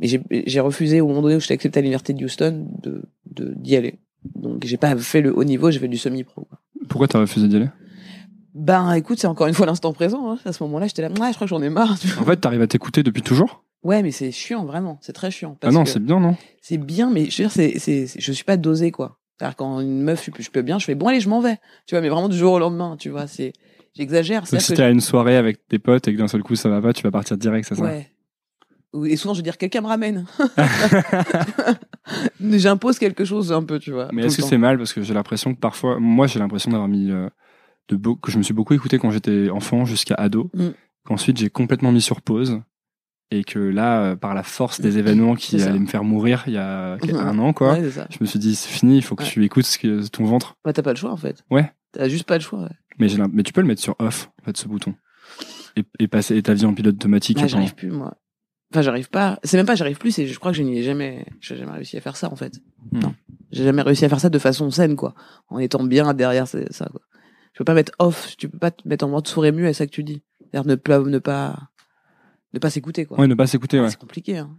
S3: Mais j'ai refusé au moment donné où j'étais accepté à l'université de Houston de de d'y aller. Donc j'ai pas fait le haut niveau, j'ai fait du semi-pro. quoi.
S5: Pourquoi t'as refusé d'y aller?
S3: Ben écoute, c'est encore une fois l'instant présent. Hein. À ce moment-là, j'étais là, ouais, je crois que j'en ai marre.
S5: En fait, t'arrives à t'écouter depuis toujours?
S3: Ouais, mais c'est chiant vraiment, c'est très chiant.
S5: Ah non, c'est bien, non?
S3: c'est bien, mais je veux dire, c'est, c'est, je suis pas dosé, quoi. C'est-à-dire, quand une meuf, je peux, je peux bien, je fais, bon, allez, je m'en vais. Tu vois, mais vraiment du jour au lendemain, tu vois, c'est, j'exagère.
S5: Donc, si t'es à une soirée avec tes potes et que d'un seul coup ça va pas, tu vas partir direct, c'est ça?
S3: Ouais. Et souvent, je veux dire, quelqu'un me ramène. J'impose quelque chose un peu, tu vois.
S5: Mais est-ce que c'est mal parce que j'ai l'impression que parfois, moi j'ai l'impression d'avoir mis euh, de beau- que je me suis beaucoup écouté quand j'étais enfant jusqu'à ado,
S3: Mm.
S5: qu'ensuite j'ai complètement mis sur pause et que là, euh, par la force des événements qui allaient me faire mourir il y a
S3: Mhm.
S5: un an, quoi,
S3: Ouais,
S5: je me suis dit c'est fini, il faut que
S3: Ouais.
S5: tu écoutes ce que, ton ventre.
S3: Bah, t'as pas le choix, en fait.
S5: Ouais.
S3: T'as juste pas le choix, ouais.
S5: Mais, tu peux le mettre sur off, en fait, ce bouton. Et, et passer et ta vie en pilote automatique.
S3: Ah,
S5: pendant-
S3: j'arrive plus, moi. Enfin, j'arrive pas. C'est même pas, j'arrive plus, c'est, je crois que je n'y ai jamais, j'ai jamais réussi à faire ça, en fait. Non. J'ai jamais réussi à faire ça de façon saine, quoi. En étant bien derrière ça, quoi. Je peux pas mettre off, tu peux pas te mettre en mode sourd et muet à ça que tu dis. C'est-à-dire ne pas, ne pas, ne pas s'écouter, quoi.
S5: Ouais, ne pas s'écouter, ouais.
S3: C'est compliqué, hein.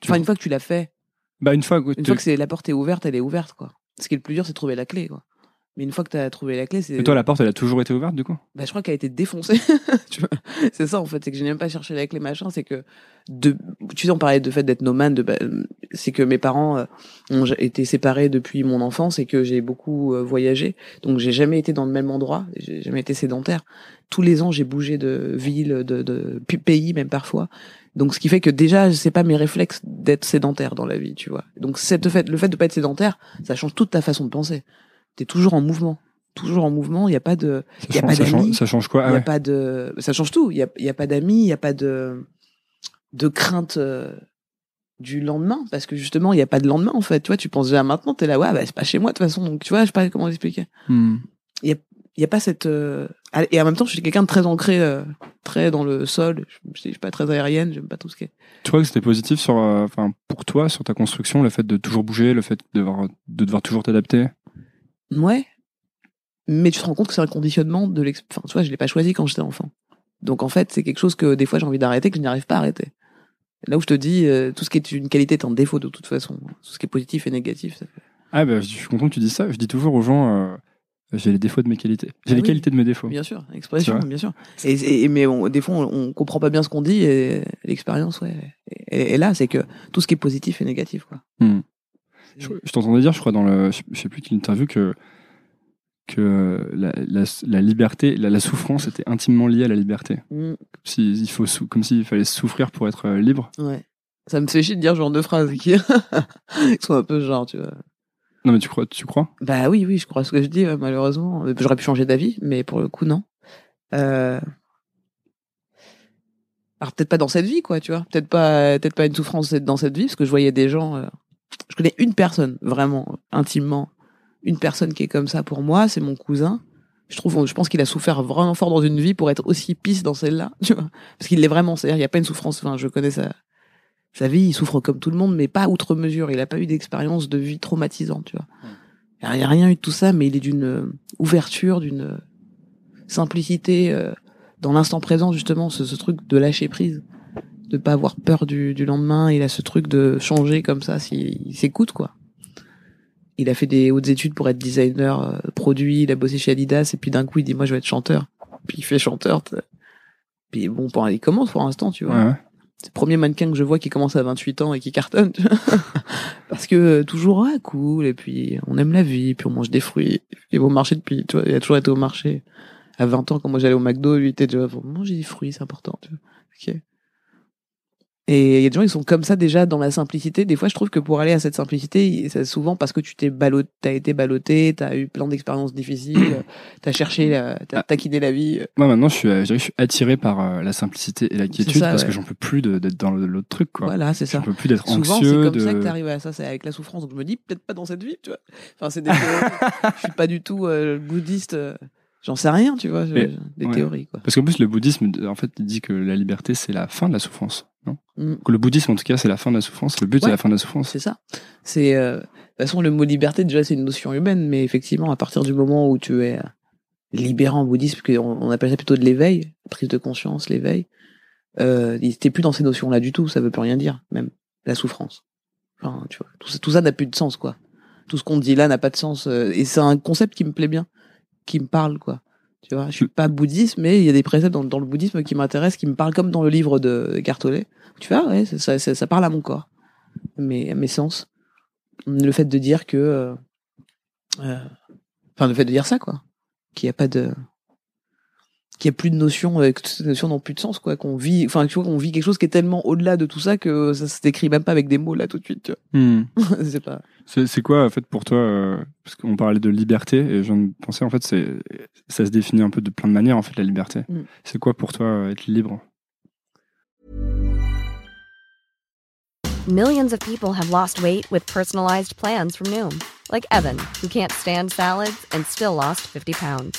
S5: Tu-
S3: Enfin, une fois que tu l'as fait,
S5: Bah, une fois que
S3: une fois que c'est, la porte est ouverte, elle est ouverte, quoi. Ce qui est le plus dur, c'est de trouver la clé, quoi. Mais une fois que t'as trouvé la clé, c'est.
S5: Et toi, la porte, elle a toujours été ouverte, du coup?
S3: Bah, je crois qu'elle a été défoncée. Tu vois, c'est ça, en fait. C'est que j'ai même pas cherché la clé, machin. C'est que, de, tu sais, on parlait de fait d'être nomade. De, bah, c'est que mes parents euh, ont été séparés depuis mon enfance et que j'ai beaucoup euh, voyagé. Donc, j'ai jamais été dans le même endroit. J'ai jamais été sédentaire. Tous les ans, j'ai bougé de ville, de, de pays, même parfois. Donc, ce qui fait que déjà, c'est pas mes réflexes d'être sédentaire dans la vie, tu vois. Donc, cette fait, le fait de pas être sédentaire, ça change toute ta façon de penser. T'es toujours en mouvement. Toujours en mouvement. Il y a pas de,
S5: ça
S3: Y a
S5: change,
S3: pas d'amis.
S5: ça change quoi
S3: il
S5: Ah
S3: a pas de ça change tout il y a, il y a pas d'amis il y a pas de de crainte euh, du lendemain parce que justement il y a pas de lendemain en fait tu vois tu penses déjà maintenant t'es là ouais bah c'est pas chez moi de toute façon donc tu vois je sais pas comment l'expliquer
S5: Hmm.
S3: il y a pas cette euh, et en même temps je suis quelqu'un de très ancré euh, très dans le sol je, je suis pas très aérienne j'aime pas tout ce qui est
S5: Tu crois que c'était positif sur, euh, pour toi, sur ta construction, le fait de toujours bouger, le fait de devoir, de devoir toujours t'adapter?
S3: Ouais mais tu te rends compte que c'est un conditionnement de l'ex enfin tu vois je l'ai pas choisi quand j'étais enfant donc en fait c'est quelque chose que des fois j'ai envie d'arrêter que je n'y arrive pas à arrêter là où je te dis euh, tout ce qui est une qualité est un défaut de toute façon tout ce qui est positif et négatif ça fait-
S5: Ah, bah, je suis content que tu dis ça. Je dis toujours aux gens, euh, j'ai les défauts de mes qualités. J'ai
S3: Ah
S5: les
S3: oui.
S5: qualités de mes défauts.
S3: bien sûr expression bien sûr et, et- mais on- des fois on, on comprend pas bien ce qu'on dit et l'expérience ouais et, et là c'est que tout ce qui est positif est négatif quoi
S5: Hmm. Je, je t'entendais dire, je crois, dans le, je, sais plus quelle interview, que, que la, la, la liberté, la, la souffrance était intimement liée à la liberté.
S3: Mm,
S5: Comme si, il faut, sou- comme s'il fallait souffrir pour être euh, libre.
S3: ouais ça me fait chier de dire ce genre de phrases qui sont un peu genre tu vois
S5: Non, mais tu crois, tu crois?
S3: Bah oui, oui, je crois ce que je dis, malheureusement. J'aurais pu changer d'avis, mais pour le coup, non. Euh... Alors peut-être pas dans cette vie, quoi, tu vois. Peut-être pas, peut-être pas une souffrance dans cette vie, parce que je voyais des gens. euh, Je connais une personne, vraiment, intimement, une personne qui est comme ça pour moi, c'est mon cousin. Je trouve, je pense qu'il a souffert vraiment fort dans une vie pour être aussi pisse dans celle-là, tu vois. Parce qu'il l'est vraiment, c'est-à-dire, il n'y a pas une souffrance. Enfin, je connais sa, sa vie, il souffre comme tout le monde, mais pas outre mesure. Il n'a pas eu d'expérience de vie traumatisante, tu vois. Il n'y a rien eu de tout ça, mais il est d'une euh, ouverture, d'une euh, simplicité euh, dans l'instant présent, justement, ce, ce truc de lâcher prise, de pas avoir peur du, du lendemain. Il a ce truc de changer comme ça s'il il s'écoute, quoi. Il a fait des hautes études pour être designer euh, produit, il a bossé chez Adidas, et puis d'un coup, il dit, moi, je vais être chanteur. Puis il fait chanteur. t'sais. Puis bon, pour, il commence pour l'instant, tu vois.
S5: Ouais, ouais.
S3: C'est le premier mannequin que je vois qui commence à 28 ans et qui cartonne. Parce que euh, toujours ah, cool, et puis on aime la vie, puis on mange des fruits. Il va au marché depuis, tu vois, il a toujours été au marché. À 20 ans, quand moi j'allais au McDo, lui il était déjà, bon, manger des fruits, c'est important. Tu vois. Ok. Et il y a des gens qui sont comme ça déjà dans la simplicité. Des fois, je trouve que pour aller à cette simplicité, c'est souvent parce que tu t'es ballot, t'as été ballotté, t'as eu plein d'expériences difficiles, t'as cherché, la- t'as taquiné la vie.
S5: Moi, maintenant, je suis, euh, je suis attiré par euh, la simplicité et la quiétude
S3: ça,
S5: parce
S3: ouais.
S5: que j'en peux plus d'être dans l'autre truc, quoi.
S3: Voilà, c'est ça.
S5: J'en peux plus d'être
S3: Souvent, c'est
S5: anxieux.
S3: comme
S5: de...
S3: ça que t'arrives à ça, c'est avec la souffrance. Donc je me dis, peut-être pas dans cette vie, tu vois. Enfin, c'est des. Je suis pas du tout euh, bouddhiste. J'en sais rien, tu vois,
S5: Mais-
S3: des
S5: ouais.
S3: théories, quoi.
S5: Parce qu'en plus, le bouddhisme, en fait, il dit que la liberté, c'est la fin de la souffrance. Non?
S3: Mm.
S5: Que le bouddhisme, en tout cas, c'est la fin de la souffrance. Le but, c'est la fin de la souffrance.
S3: C'est ça. C'est euh, de toute façon le mot liberté déjà c'est une notion humaine, mais effectivement à partir du moment où tu es euh, libéré en bouddhisme, on appelle ça plutôt de l'éveil, prise de conscience, l'éveil, euh, t'es plus dans ces notions-là du tout. Ça veut plus rien dire, même la souffrance. Enfin, tu vois, tout ça, tout ça n'a plus de sens quoi. Tout ce qu'on dit là n'a pas de sens euh, et c'est un concept qui me plaît bien, qui me parle quoi. Tu vois, je suis pas bouddhiste, mais il y a des préceptes dans, dans le bouddhisme qui m'intéressent, qui me parlent comme dans le livre de Cartollet. Tu vois, ouais, ça, ça, ça- ça parle à mon corps, mes, mes sens. Le fait de dire que, euh, euh, enfin, le fait de dire ça, quoi, qu'il n'y a pas de, qu'il y a plus de notions, euh, que toutes ces notions n'ont plus de sens, quoi, qu'on vit, enfin, tu vois, qu'on vit quelque chose qui est tellement au-delà de tout ça que ça se décrit même pas avec des mots là tout de suite. Tu vois. c'est pas.
S5: C'est quoi, en fait, pour toi euh, Parce qu'on parlait de liberté, et je viens de penser, en fait, c'est ça se définit un peu de plein de manières, en fait, la liberté.
S3: Mm.
S5: C'est quoi pour toi euh, être libre?
S6: Millions of people have lost weight with personalized plans from Noom, like Evan, who can't stand salads and still lost 50 pounds.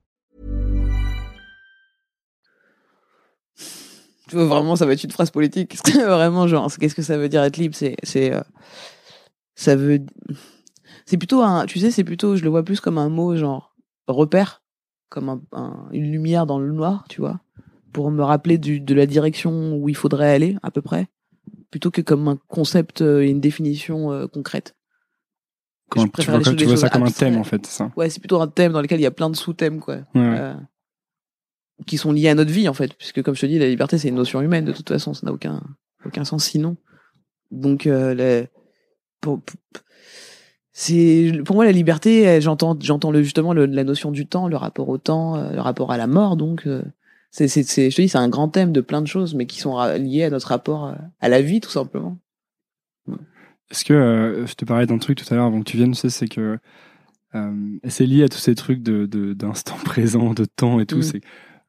S3: Vraiment, ça va être une phrase politique? vraiment, genre, qu'est-ce que ça veut dire être libre? C'est, c'est, euh, ça veut, c'est plutôt un, tu sais, c'est plutôt, je le vois plus comme un mot, genre, repère, comme un, un- une lumière dans le noir, tu vois, pour me rappeler du, de la direction où il faudrait aller, à peu près, plutôt que comme un concept euh, et une définition euh, concrète.
S5: Quand tu vois, tu ça comme un thème, en fait, c'est ça.
S3: Ouais, c'est plutôt un thème dans lequel il y a plein de sous-thèmes, quoi.
S5: Ouais, ouais.
S3: Euh, qui sont liés à notre vie en fait puisque comme je te dis la liberté c'est une notion humaine de toute façon ça n'a aucun aucun sens sinon donc euh, la- pour, pour- c'est pour moi la liberté j'entends j'entends le justement le- la notion du temps le rapport au temps euh, le rapport à la mort donc euh, c'est c'est c'est je te dis c'est un grand thème de plein de choses mais qui sont liés à notre rapport à la vie tout simplement
S5: Est-ce que euh, je te parlais d'un truc tout à l'heure avant que tu viennes, tu sais, c'est que euh, c'est lié à tous ces trucs de de- d'instant présent, de temps et tout.
S3: Mm.
S5: C'est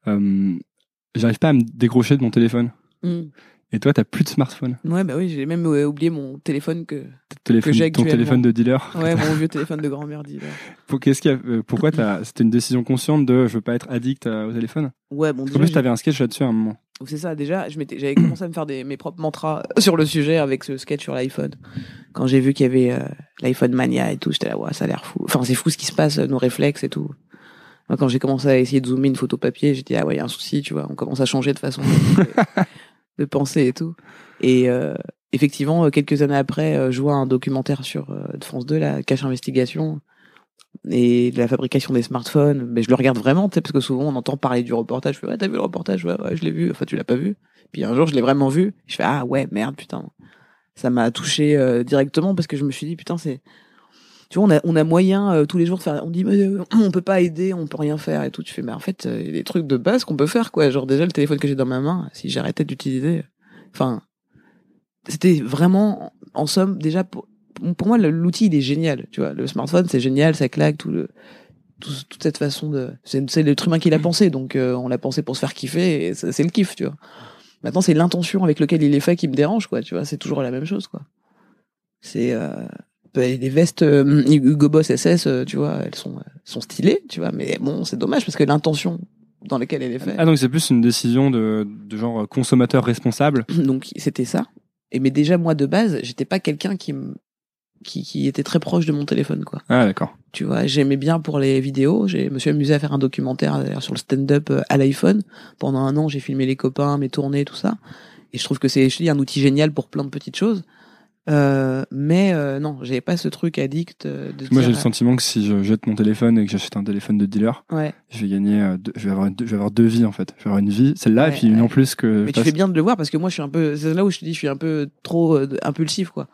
S5: euh, j'arrive pas à me décrocher de mon téléphone.
S3: Mm.
S5: Et toi, t'as plus de smartphone.
S3: ouais bah oui j'ai même euh, oublié mon téléphone que
S5: Téléphone,
S3: j'ai
S5: ton téléphone de dealer.
S3: ouais mon vieux téléphone de grand-mère là.
S5: Pour- qu'est-ce qu'il y a- euh, pourquoi t'as C'était une décision consciente de je veux pas être addict à- au téléphone?
S3: ouais bon
S5: En
S3: déjà,
S5: plus,
S3: j'ai-
S5: t'avais un sketch là-dessus à un moment.
S3: C'est ça, déjà, je m'étais, j'avais commencé à me faire des, mes propres mantras sur le sujet avec ce sketch sur l'iPhone. Quand j'ai vu qu'il y avait euh, l'iPhone Mania et tout, j'étais là, ouais, ça a l'air fou. Enfin, c'est fou ce qui se passe, euh, nos réflexes et tout. Moi, quand j'ai commencé à essayer de zoomer une photo papier, j'ai dit, ah ouais, il y a un souci, tu vois, on commence à changer de façon de, penser et tout. Et euh, effectivement, euh, quelques années après, euh, je vois un documentaire sur euh, de France 2, la Cache Investigation, et de la fabrication des smartphones. Mais je le regarde vraiment, tu sais, parce que souvent on entend parler du reportage. Je fais, ouais, t'as vu le reportage? Ouais, ouais, je l'ai vu. Enfin, tu l'as pas vu? Puis un jour, je l'ai vraiment vu. Je fais, ah ouais, merde, putain. Ça m'a touché euh, directement parce que je me suis dit, putain, c'est. Tu vois, on a, on a moyen euh, tous les jours de faire. On dit, mais, euh, on peut pas aider, on peut rien faire et tout. Tu fais, mais en fait, euh, il y a des trucs de base qu'on peut faire, quoi. Genre, déjà, le téléphone que j'ai dans ma main, si j'arrêtais d'utiliser. Enfin, c'était vraiment, en somme, déjà, pour, pour moi, l'outil, il est génial. Tu vois, le smartphone, c'est génial, ça claque, tout le, tout- toute cette façon de, c'est, c'est l'être humain qui l'a pensé, donc euh, on l'a pensé pour se faire kiffer, et c'est le kiff, tu vois. Maintenant, c'est l'intention avec laquelle il est fait qui me dérange, quoi. Tu vois, c'est toujours la même chose, quoi. C'est euh, les vestes euh, Hugo Boss SS, euh, tu vois, elles sont, elles sont stylées, tu vois, mais bon, c'est dommage parce que l'intention dans laquelle elle est faite.
S5: Ah donc c'est plus une décision de, de genre consommateur responsable.
S3: Donc c'était ça. Et mais déjà moi de base, j'étais pas quelqu'un qui me qui, qui était très proche de mon téléphone, quoi.
S5: Ah d'accord.
S3: Tu vois, j'aimais bien pour les vidéos. J'ai me suis amusé à faire un documentaire sur le stand-up euh, à l'iPhone. Pendant un an, j'ai filmé les copains, mes tournées, tout ça. Et je trouve que c'est je un outil génial pour plein de petites choses. Euh, mais euh, non, j'avais pas ce truc addict euh, de
S5: Moi, j'ai le sentiment que si je jette mon téléphone et que j'achète un téléphone de dealer,
S3: Ouais.
S5: je vais gagner, euh, deux- je vais avoir, deux, je vais avoir deux vies en fait. Je vais avoir une vie, celle-là,
S3: Ouais,
S5: et puis une
S3: ouais.
S5: en plus que.
S3: Mais tu fais bien de le voir parce que moi je suis un peu c'est là où je te dis je suis un peu trop euh, impulsif quoi.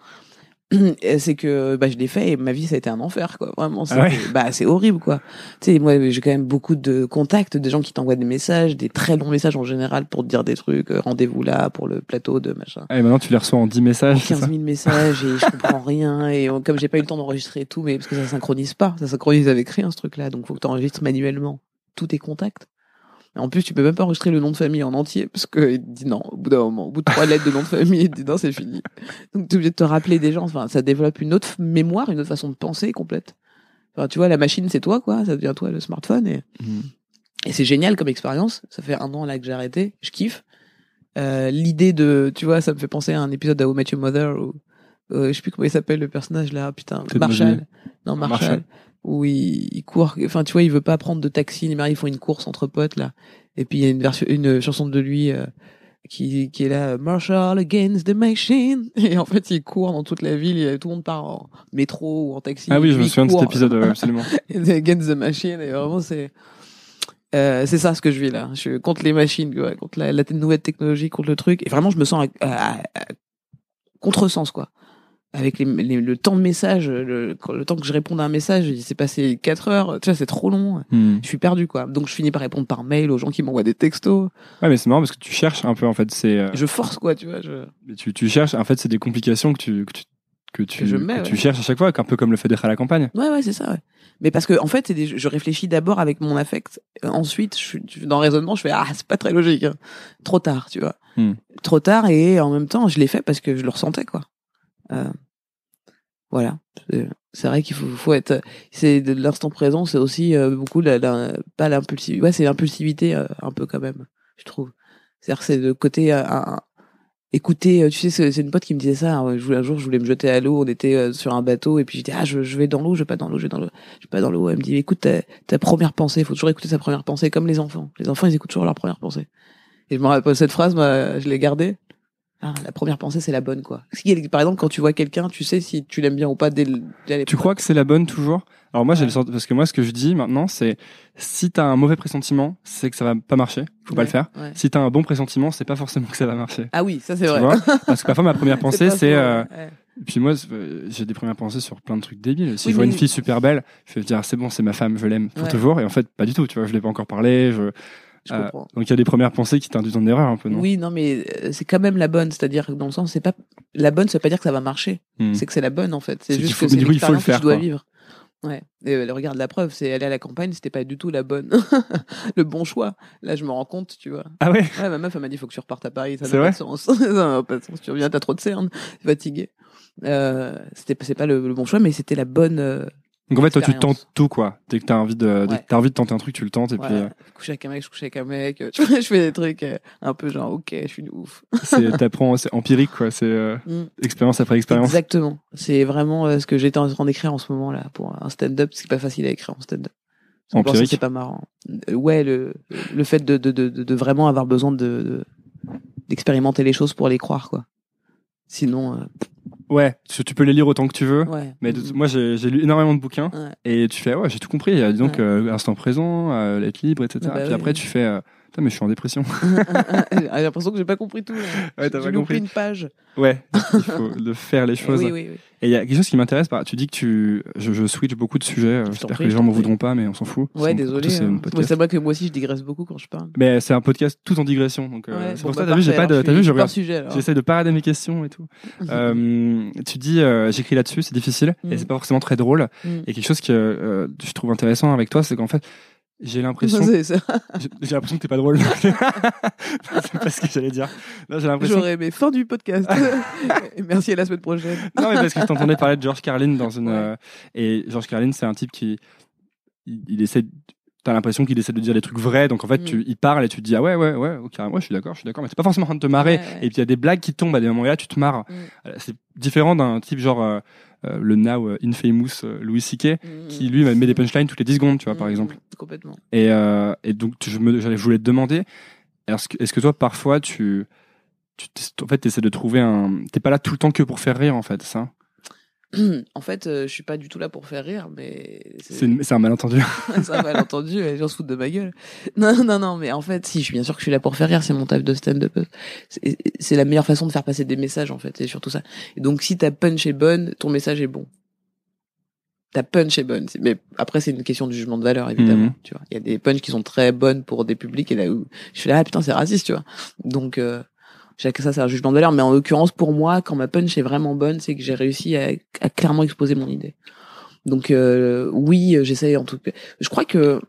S3: C'est que bah je l'ai fait et ma vie ça a été un enfer quoi vraiment c'est
S5: Ah ouais
S3: bah c'est horrible quoi. Tu sais moi j'ai quand même beaucoup de contacts des gens qui t'envoient des messages des très longs messages en général pour te dire des trucs euh, rendez-vous là pour le plateau de machin.
S5: Et maintenant, tu les reçois en 10 messages. c'est
S3: 15
S5: ça
S3: 000 messages et je comprends rien et comme j'ai pas eu le temps d'enregistrer tout mais parce que ça synchronise pas ça synchronise avec rien ce truc là donc faut que tu enregistres manuellement tous tes contacts en plus tu peux même pas enregistrer le nom de famille en entier parce que il te dit non au bout d'un moment au bout de trois lettres de nom de famille il te dit non c'est fini donc tu es obligé de te rappeler des gens enfin ça développe une autre mémoire une autre façon de penser complète enfin tu vois la machine c'est toi quoi ça devient toi le smartphone et
S5: Mhm.
S3: et c'est génial comme expérience. Ça fait un an là que j'ai arrêté. Je kiffe. Euh, L'idée de, tu vois, ça me fait penser à un épisode d'How Met Your Mother où, euh, je sais plus comment il s'appelle le personnage là, putain, Marshall. Non, Marshall.
S5: Marshall.
S3: Où il, il court, enfin, tu vois, il veut pas prendre de taxi, rien, ils font une course entre potes là. Et puis il y a une version, une chanson de lui, euh, qui, qui est là, Marshall against the machine. Et en fait, il court dans toute la ville, et tout le monde part en métro ou en taxi.
S5: Ah oui, je me souviens de cet épisode, ouais, absolument.
S3: Against the Machine, et vraiment, c'est, euh, c'est ça ce que je vis là. Je suis contre les machines, quoi, contre la, la nouvelle technologie, contre le truc. Et vraiment, je me sens à, à- à- contresens, quoi. Avec les, les- le temps de message, le, temps que je réponde à un message, il s'est passé 4 heures. Tu vois, c'est trop long.
S5: Hmm.
S3: Je suis perdu, quoi. Donc, je finis par répondre par mail aux gens qui m'envoient des textos.
S5: Ouais, mais c'est marrant parce que tu cherches un peu en fait. C'est, euh,
S3: Je force, quoi, tu vois. Je...
S5: tu, tu cherches. En fait, c'est des complications que tu que tu que tu,
S3: Que je mets,
S5: que tu
S3: ouais.
S5: cherches à chaque fois, un peu comme le fait d'être à la campagne.
S3: Ouais, ouais, c'est ça, ouais. Mais parce que, en fait, des, je réfléchis d'abord avec mon affect. Ensuite, je dans le raisonnement, je fais, ah, c'est pas très logique. hein. Trop tard, tu vois.
S5: Hmm.
S3: Trop tard et en même temps, je l'ai fait parce que je le ressentais, quoi. Euh, voilà. C'est- vrai qu'il faut, faut être, c'est de l'instant présent, c'est aussi euh, beaucoup la, la- pas l'impulsivité. Ouais, c'est l'impulsivité, euh, un peu quand même, je trouve. C'est-à-dire c'est le côté, un- écouter, tu sais, c'est une pote qui me disait ça. hein, un jour, je voulais me jeter à l'eau, on était sur un bateau et puis j'étais, ah, je, je vais dans l'eau, je vais pas dans l'eau, je vais dans l'eau, je vais pas dans l'eau. Elle me dit, écoute ta, ta première pensée, il faut toujours écouter sa première pensée, comme les enfants. Les enfants, ils écoutent toujours leur première pensée. Et je me rappelle cette phrase, moi, je l'ai gardée. Ah, la première pensée, c'est la bonne, quoi. Par exemple, quand tu vois quelqu'un, tu sais si tu l'aimes bien ou pas dès, dès
S5: Tu crois que c'est la bonne toujours? Alors moi, j'ai le sort parce que moi, ce que je dis maintenant, c'est si t'as un mauvais pressentiment, c'est que ça va pas marcher. Faut pas le faire.
S3: ouais.
S5: Si t'as un bon pressentiment, c'est pas forcément que ça va marcher.
S3: Ah oui, ça c'est vrai.
S5: Parce que parfois, ma première pensée, c'est. euh. Puis moi, euh, j'ai des premières pensées sur plein de trucs débiles. Si
S3: Oui,
S5: je vois une fille super belle, je vais dire c'est bon, c'est ma femme, je l'aime pour toujours. Et en fait, pas du tout. Tu vois, je l'ai pas encore parlé. Je...
S3: Je
S5: euh,
S3: comprends.
S5: donc il y a des premières pensées qui t'induisent en erreur un peu, non?
S3: Oui, non, mais euh, c'est quand même la bonne. C'est-à-dire que dans le sens, c'est pas la bonne, ça veut pas dire que ça va marcher.
S5: Hmm.
S3: C'est que c'est la bonne en fait.
S5: C'est
S3: juste
S5: faut-
S3: que c'est
S5: faut le
S3: l'expérience que tu dois
S5: quoi.
S3: vivre. Ouais. Et euh, regarde la preuve, c'est aller à la campagne, c'était pas du tout la bonne, le bon choix. Là, je me rends compte, tu vois.
S5: Ah ouais?
S3: Ouais, ma meuf, elle m'a dit, faut que tu repartes à Paris. Ça n'a pas de sens. ça n'a pas de sens. Tu reviens, t'as trop de cernes, fatigué. Euh, c'était, c'est pas le, le bon choix, mais c'était la bonne. Euh,
S5: Donc en fait, toi, tu tentes tout, quoi. Dès que t'as envie de, dès
S3: Ouais.
S5: que t'as envie de tenter un truc, tu le tentes. Et puis, euh,
S3: coucher avec un mec, je couche avec un mec. Tu vois, je fais des trucs euh, un peu genre, ok, je suis une ouf.
S5: c'est, t'apprends, c'est empirique, quoi. C'est euh,
S3: Mm.
S5: expérience après expérience.
S3: Exactement. C'est vraiment euh, ce que j'étais en train d'écrire en ce moment là pour un stand-up. C'est pas facile à écrire en stand-up.
S5: Empirique?
S3: C'est pas marrant. Euh, Ouais, le, le fait de, de, de, vraiment avoir besoin de, de- d'expérimenter les choses pour les croire, quoi. Sinon, euh,
S5: Ouais, tu, tu peux les lire autant que tu veux.
S3: ouais.
S5: Mais de-
S3: Mm.
S5: moi, j'ai, lu énormément de bouquins.
S3: Ouais.
S5: Et tu fais, ouais, j'ai tout compris. Il y a donc
S3: Ouais.
S5: euh, instant présent, euh, être libre, etc.
S3: Ah bah
S5: puis
S3: oui.
S5: après, tu fais, euh, putain, mais je suis en dépression.
S3: J'ai l'impression que j'ai pas compris tout. là.
S5: Ouais, t'as pas compris.
S3: une page.
S5: ouais, il faut de faire les choses.
S3: Oui, oui, oui.
S5: Et il y a quelque chose qui m'intéresse. bah, Tu dis que tu, je, je switch beaucoup de sujets. euh, J'espère que les
S3: je
S5: gens m'en voudront pas, mais on s'en fout.
S3: Ouais, désolé.
S5: c'est
S3: hein. Vrai que moi aussi, je digresse beaucoup quand je parle.
S5: Mais c'est un podcast tout en digression. Donc, euh,
S3: Ouais,
S5: c'est
S3: bon,
S5: pour ça,
S3: bah,
S5: t'as vu, j'ai pas de, t'as vu, je regarde- j'essaie de parader mes questions et tout. Euh, tu dis, euh, j'écris là-dessus, c'est difficile
S3: Mm.
S5: et c'est pas forcément très drôle.
S3: Mm.
S5: Et quelque chose que je trouve intéressant avec toi, c'est qu'en fait, j'ai l'impression, j'ai l'impression que t'es pas drôle. c'est pas ce que j'allais dire. Non, j'ai l'impression.
S3: J'aurais aimé fin du podcast. Et merci à la semaine prochaine.
S5: Non, mais parce que je t'entendais parler de George Carlin dans une.
S3: Ouais.
S5: euh, et George Carlin, c'est un type qui. Il, il essaie. T'as l'impression qu'il essaie de dire des trucs vrais, donc en fait,
S3: Mm.
S5: tu, il parle et tu te dis ah ouais ouais ouais ok ouais je suis d'accord je suis d'accord, mais c'est pas forcément en train de te marrer.
S3: Ouais, ouais.
S5: Et puis il y a des blagues qui tombent à des moments là tu te marres.
S3: Mm.
S5: Euh, C'est différent d'un type genre euh, euh, le now euh, infamous euh, Louis C.K. qui lui met des punchlines toutes les 10 secondes, tu vois par
S3: Mm,
S5: exemple.
S3: Complètement.
S5: Et, et donc je, me, j'allais- je voulais te demander, est-ce que, est-ce que toi parfois tu en fait, t'essaies de trouver un. T'es pas là tout le temps que pour faire rire, en fait, ça?
S3: en fait, euh, je suis pas du tout là pour faire rire, mais
S5: C'est une- c'est un malentendu.
S3: c'est un malentendu, les gens se foutent de ma gueule. Non, non, non, mais en fait, si, je suis bien sûr que je suis là pour faire rire, c'est mon taf de stand-up. C'est c'est la meilleure façon de faire passer des messages, en fait, c'est surtout ça. Et donc, si ta punch est bonne, ton message est bon. Ta punch est bonne. Mais après, c'est une question de jugement de valeur, évidemment.
S5: Mhm.
S3: Tu vois, il y a des punchs qui sont très bonnes pour des publics et là où je suis là, ah, putain, c'est raciste, tu vois. Donc, euh, chaque ça, c'est un jugement de valeur. Mais en l'occurrence, pour moi, quand ma punch est vraiment bonne, c'est que j'ai réussi à, à clairement exposer mon idée. Donc, euh, oui, euh, j'essaye en tout cas. Je crois que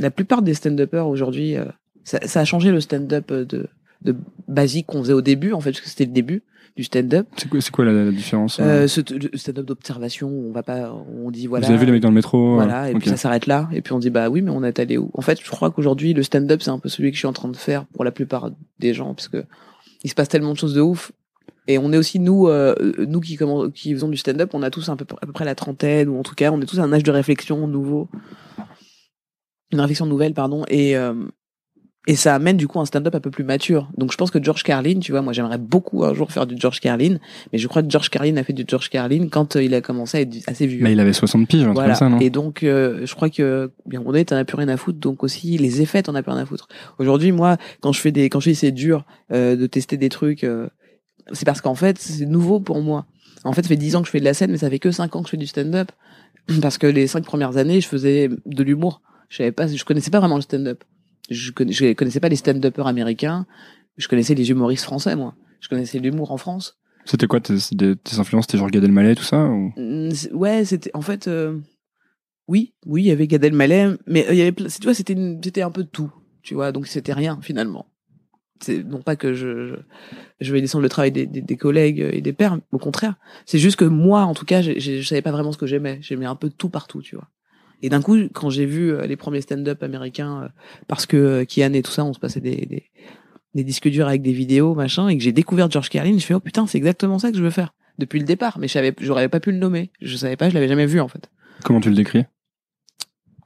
S3: la plupart des stand-uppers aujourd'hui, euh, ça, ça a changé le stand-up euh, de, de basique qu'on faisait au début, en fait, parce que c'était le début du stand-up.
S5: C'est quoi, c'est quoi la, la différence
S3: Euh, ce le stand-up d'observation, on va pas, on dit voilà.
S5: Vous avez vu les mecs dans le métro euh,
S3: Voilà, et puis ça s'arrête là. Et puis on dit, bah oui, mais on est allé où? En fait, je crois qu'aujourd'hui, le stand-up, c'est un peu celui que je suis en train de faire pour la plupart des gens, parce que il se passe tellement de choses de ouf. Et on est aussi, nous, euh, nous qui, commen- qui faisons du stand-up, on a tous un peu, à peu près la trentaine, ou en tout cas, on est tous à un âge de réflexion nouveau. Une réflexion nouvelle, pardon. Et, euh, et ça amène du coup un stand-up un peu plus mature. Donc je pense que George Carlin, tu vois, moi j'aimerais beaucoup un jour faire du George Carlin, mais je crois que George Carlin a fait du George Carlin quand euh, il a commencé à être assez vieux.
S5: Mais il avait 60 piges, un truc
S3: Voilà.
S5: comme ça, non?
S3: Et donc, euh, je crois que bien on est, t'en as plus rien à foutre. Donc aussi, les effets, t'en as plus rien à foutre. Aujourd'hui, moi, quand je fais des, quand je dis c'est dur euh, de tester des trucs, euh, c'est parce qu'en fait, c'est nouveau pour moi. En fait, ça fait 10 ans que je fais de la scène, mais ça fait que 5 ans que je fais du stand-up. Parce que les cinq premières années, je faisais de l'humour. Je savais pas, je connaissais pas vraiment le stand-up. Je, connais, je connaissais pas les stand-uppers américains. Je connaissais les humoristes français, moi. Je connaissais l'humour en France.
S5: C'était quoi tes, des- tes influences C'était genre Gad Elmaleh, tout ça ou...
S3: Ouais, c'était en fait euh, oui, oui, il y avait Gad Elmaleh, mais euh, il y avait tu vois, c'était c'était un peu tout, tu vois, donc c'était rien finalement. C'est non pas que je, je je vais descendre le travail des, des, des collègues et des pairs, au contraire. C'est juste que moi, en tout cas, je savais pas vraiment ce que j'aimais. J'aimais un peu tout partout, tu vois. Et d'un coup, quand j'ai vu euh, les premiers stand-up américains, euh, parce que euh, Kian et tout ça, on se passait des, des, des disques durs avec des vidéos, machin, et que j'ai découvert George Carlin, je fais oh putain, c'est exactement ça que je veux faire depuis le départ. Mais je savais, j'aurais pas pu le nommer. Je savais pas, je l'avais jamais vu en fait.
S5: Comment tu le décris?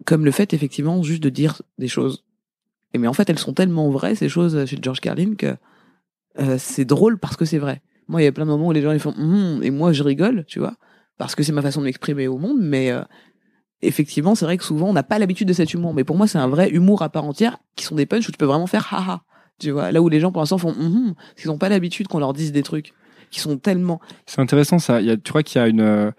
S3: Comme le fait effectivement juste de dire des choses. Et mais en fait, elles sont tellement vraies ces choses chez George Carlin que euh, c'est drôle parce que c'est vrai. Moi, il y a plein de moments où les gens ils font Hum et moi je rigole, tu vois, parce que c'est ma façon de m'exprimer au monde. Mais euh, effectivement, c'est vrai que souvent on n'a pas l'habitude de cet humour. Mais pour moi, c'est un vrai humour à part entière qui sont des punchs où tu peux vraiment faire haha. Tu vois, là où les gens pour l'instant font hum parce qu'ils n'ont pas l'habitude qu'on leur dise des trucs qui sont tellement
S5: C'est intéressant ça. Il y a, tu crois qu'il y a une, euh,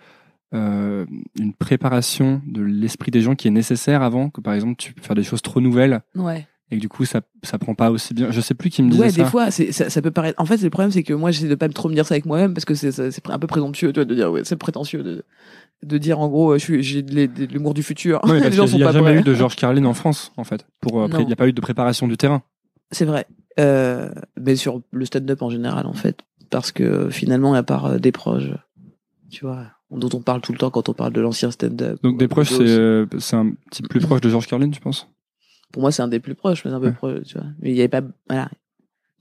S5: euh, une préparation de l'esprit des gens qui est nécessaire avant que par exemple tu peux faire des choses trop nouvelles
S3: ouais.
S5: et que du coup ça ça prend pas aussi bien? Je sais plus qui me disait
S3: Ouais,
S5: ça.
S3: des fois, ça, ça peut paraître. En fait, le problème, c'est que moi, j'essaie de pas trop me dire ça avec moi-même parce que c'est, un peu présomptueux, tu vois, de dire, ouais, c'est prétentieux de, de dire, en gros, euh, je suis, j'ai de l'humour du futur.
S5: Non, mais
S3: les
S5: parce
S3: gens
S5: qu'il
S3: sont
S5: y a
S3: pas
S5: jamais
S3: prêts.
S5: eu de George Carlin en France en fait. Pour euh, il n'y a pas eu de préparation du terrain.
S3: C'est vrai. Euh, mais sur le stand-up en général, en fait. Parce que finalement, à part des proches, tu vois, dont on parle tout le temps quand on parle de l'ancien stand-up.
S5: Donc des proches c'est un petit peu plus proche de George Carlin, tu penses?
S3: Pour moi, c'est un des plus proches, mais un peu
S5: Ouais.
S3: proche, tu vois. Mais il y avait pas, voilà.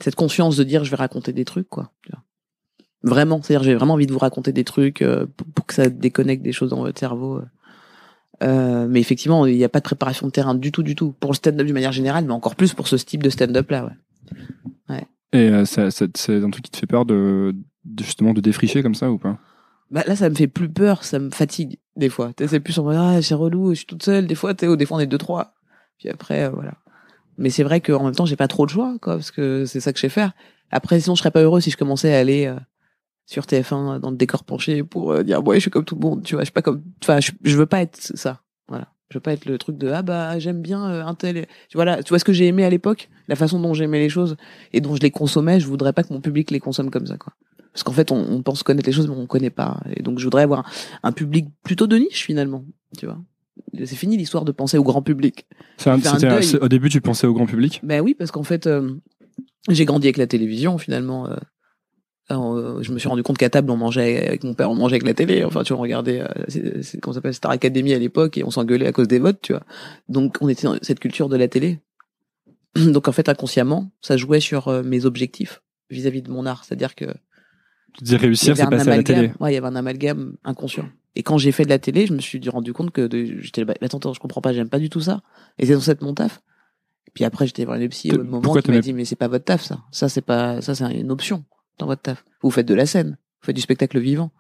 S3: Cette conscience de dire, je vais raconter des trucs, quoi. tu vois. Vraiment. C'est-à-dire, j'ai vraiment envie de vous raconter des trucs euh, pour, pour que ça déconnecte des choses dans votre cerveau. euh. Euh, mais effectivement, il n'y a pas de préparation de terrain du tout, du tout. Pour le stand-up d'une manière générale, mais encore plus pour ce type de stand-up là, ouais.
S5: Et euh, ça- ça- c'est un truc qui te fait peur de, de justement de défricher comme ça ou pas?
S3: Bah, là, ça me fait plus peur, ça me fatigue, des fois. C'est plus en mode, ah, c'est relou, je suis toute seule, des fois, tu sais, ou des fois, on est deux, trois. Puis après, euh, voilà. Mais c'est vrai qu'en même temps, j'ai pas trop de choix, quoi, parce que c'est ça que je sais faire. Après, sinon, je serais pas heureux si je commençais à aller euh, sur TF1 dans le décor penché pour euh, dire, ouais, je suis comme tout le monde, tu vois, je suis pas comme, enfin, je, je veux pas être ça, voilà. Je veux pas être le truc de, ah bah, j'aime bien euh, un tel. Tu vois, là, tu vois ce que j'ai aimé à l'époque, la façon dont j'aimais les choses et dont je les consommais, je voudrais pas que mon public les consomme comme ça, quoi. Parce qu'en fait, on, on pense connaître les choses, mais on connaît pas. Et donc, je voudrais avoir un public plutôt de niche, finalement, tu vois. C'est fini l'histoire de penser au grand public.
S5: Un-
S3: un
S5: Au début, tu pensais au grand public?
S3: Ben oui, parce qu'en fait, euh, j'ai grandi avec la télévision, finalement. euh, alors, je me suis rendu compte qu'à table, on mangeait avec mon père, on mangeait avec la télé. Enfin, tu vois, on regardait, euh, c'est, c'est, comment ça s'appelle, Star Academy à l'époque, et on s'engueulait à cause des votes, tu vois. Donc, on était dans cette culture de la télé. Donc, en fait, inconsciemment, ça jouait sur euh, mes objectifs vis-à-vis de mon art. C'est-à-dire que
S5: Tu
S3: y
S5: réussir, c'est passer à la télé.
S3: Ouais, il y avait un amalgame inconscient. Et quand j'ai fait de la télé, je me suis rendu compte que de- j'étais bah, attends, attends, je comprends pas, j'aime pas du tout ça. Et c'est dans cette mon taf. Puis après, j'étais voir une psy au moment qui m'a dit, mais c'est pas votre taf, ça. Ça, c'est pas, ça, c'est une option dans votre taf. Vous faites de la scène. Vous faites du spectacle vivant.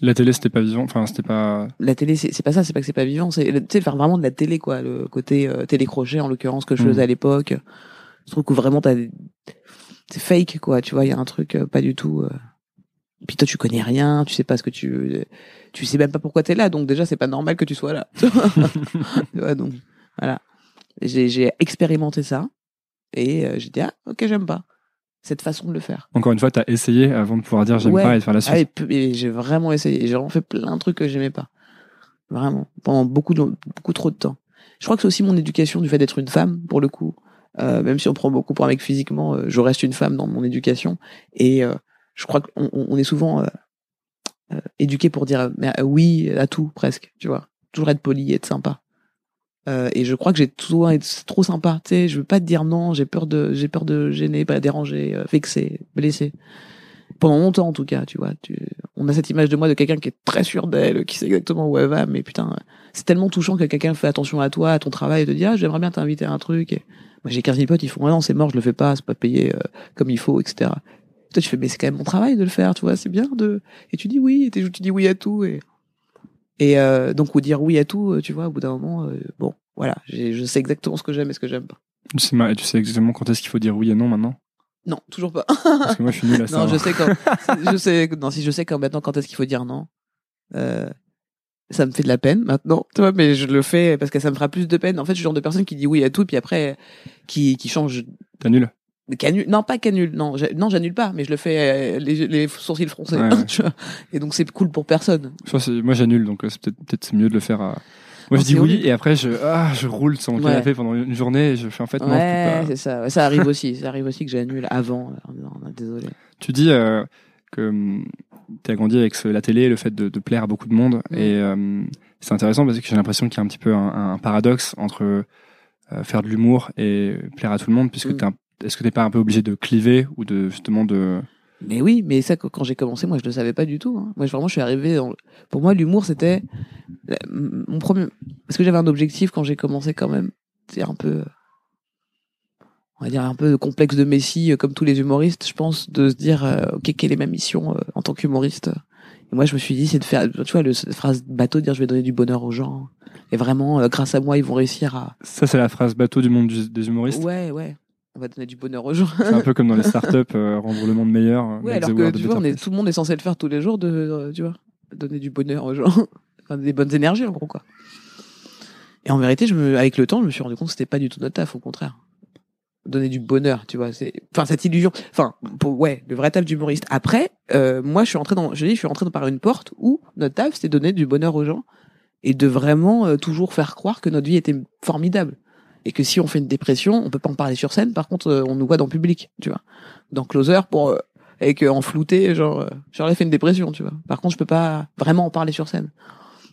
S5: La télé, c'était pas vivant. Enfin, c'était pas.
S3: La télé, c'est pas ça, c'est pas que c'est pas vivant, c'est, tu sais, faire vraiment de la télé, quoi. Le côté euh, télécrochet, en l'occurrence, que je
S5: Mm.
S3: faisais à l'époque. Je trouve que vraiment, t'as des- c'est fake, quoi. Tu vois, il y a un truc euh, pas du tout. euh. Puis toi, tu connais rien, tu sais pas ce que tu, tu sais même pas pourquoi t'es là, donc déjà, c'est pas normal que tu sois là. Tu vois, donc, voilà. J'ai, j'ai expérimenté ça, et euh, j'ai dit, ah, ok, j'aime pas. Cette façon de le faire.
S5: Encore une fois, t'as essayé avant de pouvoir dire j'aime
S3: Ouais.
S5: pas et de faire la suite.
S3: Ah, et, p- et j'ai vraiment essayé. J'ai vraiment fait plein de trucs que j'aimais pas. Vraiment. Pendant beaucoup, de- beaucoup trop de temps. Je crois que c'est aussi mon éducation du fait d'être une femme, pour le coup. Euh, même si on prend beaucoup pour un mec physiquement, euh, je reste une femme dans mon éducation. Et euh, je crois qu'on on- on est souvent éduqué pour dire mais, oui à tout, presque. Tu vois. Toujours être poli, être sympa. Euh, et je crois que j'ai toujours été trop sympa. Tu sais, je veux pas te dire non, j'ai peur de, j'ai peur de gêner, pas déranger, euh, vexer, blesser pendant longtemps en tout cas, tu vois. Tu... On a cette image de moi de quelqu'un qui est très sûr d'elle, qui sait exactement où elle va, mais putain, c'est tellement touchant que quelqu'un fait attention à toi, à ton travail, et te dit ah j'aimerais bien t'inviter à un truc. Et... Moi j'ai 15 000 potes, ils font ah non c'est mort, je le fais pas, c'est pas payé euh, comme il faut, etc. Toi tu fais mais c'est quand même mon travail de le faire, tu vois, c'est bien de. Et tu dis oui, et tu dis oui à tout et et euh, donc ou dire oui à tout, euh, tu vois, au bout d'un moment, euh, bon voilà, je sais exactement ce que j'aime et ce que j'aime pas.
S5: Tu sais, ma- tu sais exactement quand est-ce qu'il faut dire oui et non maintenant?
S3: Non, toujours pas.
S5: Parce que moi, je suis nul à ça.
S3: Non, je
S5: hein.
S3: sais quand. je sais. Non, si je sais quand maintenant quand est-ce qu'il faut dire non. Euh, ça me fait de la peine maintenant, tu vois, mais je le fais parce que ça me fera plus de peine. En fait, je suis le genre de personne qui dit oui à tout, puis après qui qui change.
S5: T'as
S3: Non, pas canule. Non, non, j'annule pas, mais je le fais euh, les, les sourcils froncés.
S5: Ouais, ouais.
S3: tu vois. Et donc c'est cool pour personne.
S5: Moi, j'annule, donc euh, c'est peut-être peut-être c'est mieux de le faire. à- Moi, je dis oui
S3: horrible.
S5: et après, je, ah, je roule sur mon
S3: Ouais.
S5: canapé pendant une journée et je fais en fait non. pas.
S3: c'est ça. Ça arrive aussi. Ça arrive aussi que j'annule avant. euh, Non, non, désolé.
S5: Tu dis euh, que tu as grandi avec ce- la télé, le fait de, de plaire à beaucoup de monde. Et euh, c'est intéressant parce que j'ai l'impression qu'il y a un petit peu un, un paradoxe entre faire de l'humour et plaire à tout le monde, puisque
S3: Mm.
S5: t'es un- est-ce que t'es pas un peu obligé de cliver ou de justement de.
S3: Mais oui, mais ça, quand j'ai commencé, moi, je le savais pas du tout. hein. Moi, vraiment, je suis arrivé dans... Pour moi, l'humour, c'était mon premier... Parce que j'avais un objectif quand j'ai commencé quand même. C'est un peu... On va dire un peu de complexe de Messie, euh, comme tous les humoristes, je pense, de se dire, euh, OK, quelle est ma mission euh, en tant qu'humoriste? Et moi, je me suis dit, c'est de faire... Tu vois, le, cette phrase bateau, de dire, je vais donner du bonheur aux gens. Et vraiment, euh, grâce à moi, ils vont réussir à...
S5: Ça, c'est la phrase bateau du monde du- des humoristes?
S3: Ouais, ouais. On va donner du bonheur aux gens.
S5: C'est un peu comme dans les startups, euh, rendre le monde meilleur. the
S3: alors que tu vois, on est, tout le monde est censé le faire tous les jours, de, euh, tu vois, donner du bonheur aux gens, enfin, des bonnes énergies en gros quoi. Et en vérité, je me, avec le temps, je me suis rendu compte que c'était pas du tout notre taf, au contraire. Donner du bonheur, tu vois, c'est, enfin cette illusion, enfin, pour, ouais, le vrai taf d'humoriste. Après, euh, moi, je suis rentré dans, je dis, je suis rentré par une porte où notre taf, c'était donner du bonheur aux gens et de vraiment toujours faire croire que notre vie était formidable et que si on fait une dépression, on peut pas en parler sur scène. Par contre, euh, on nous voit dans le public, tu vois, dans closer pour euh, avec euh, en flouté, genre, genre elle fait une dépression, tu vois. Par contre, je peux pas vraiment en parler sur scène.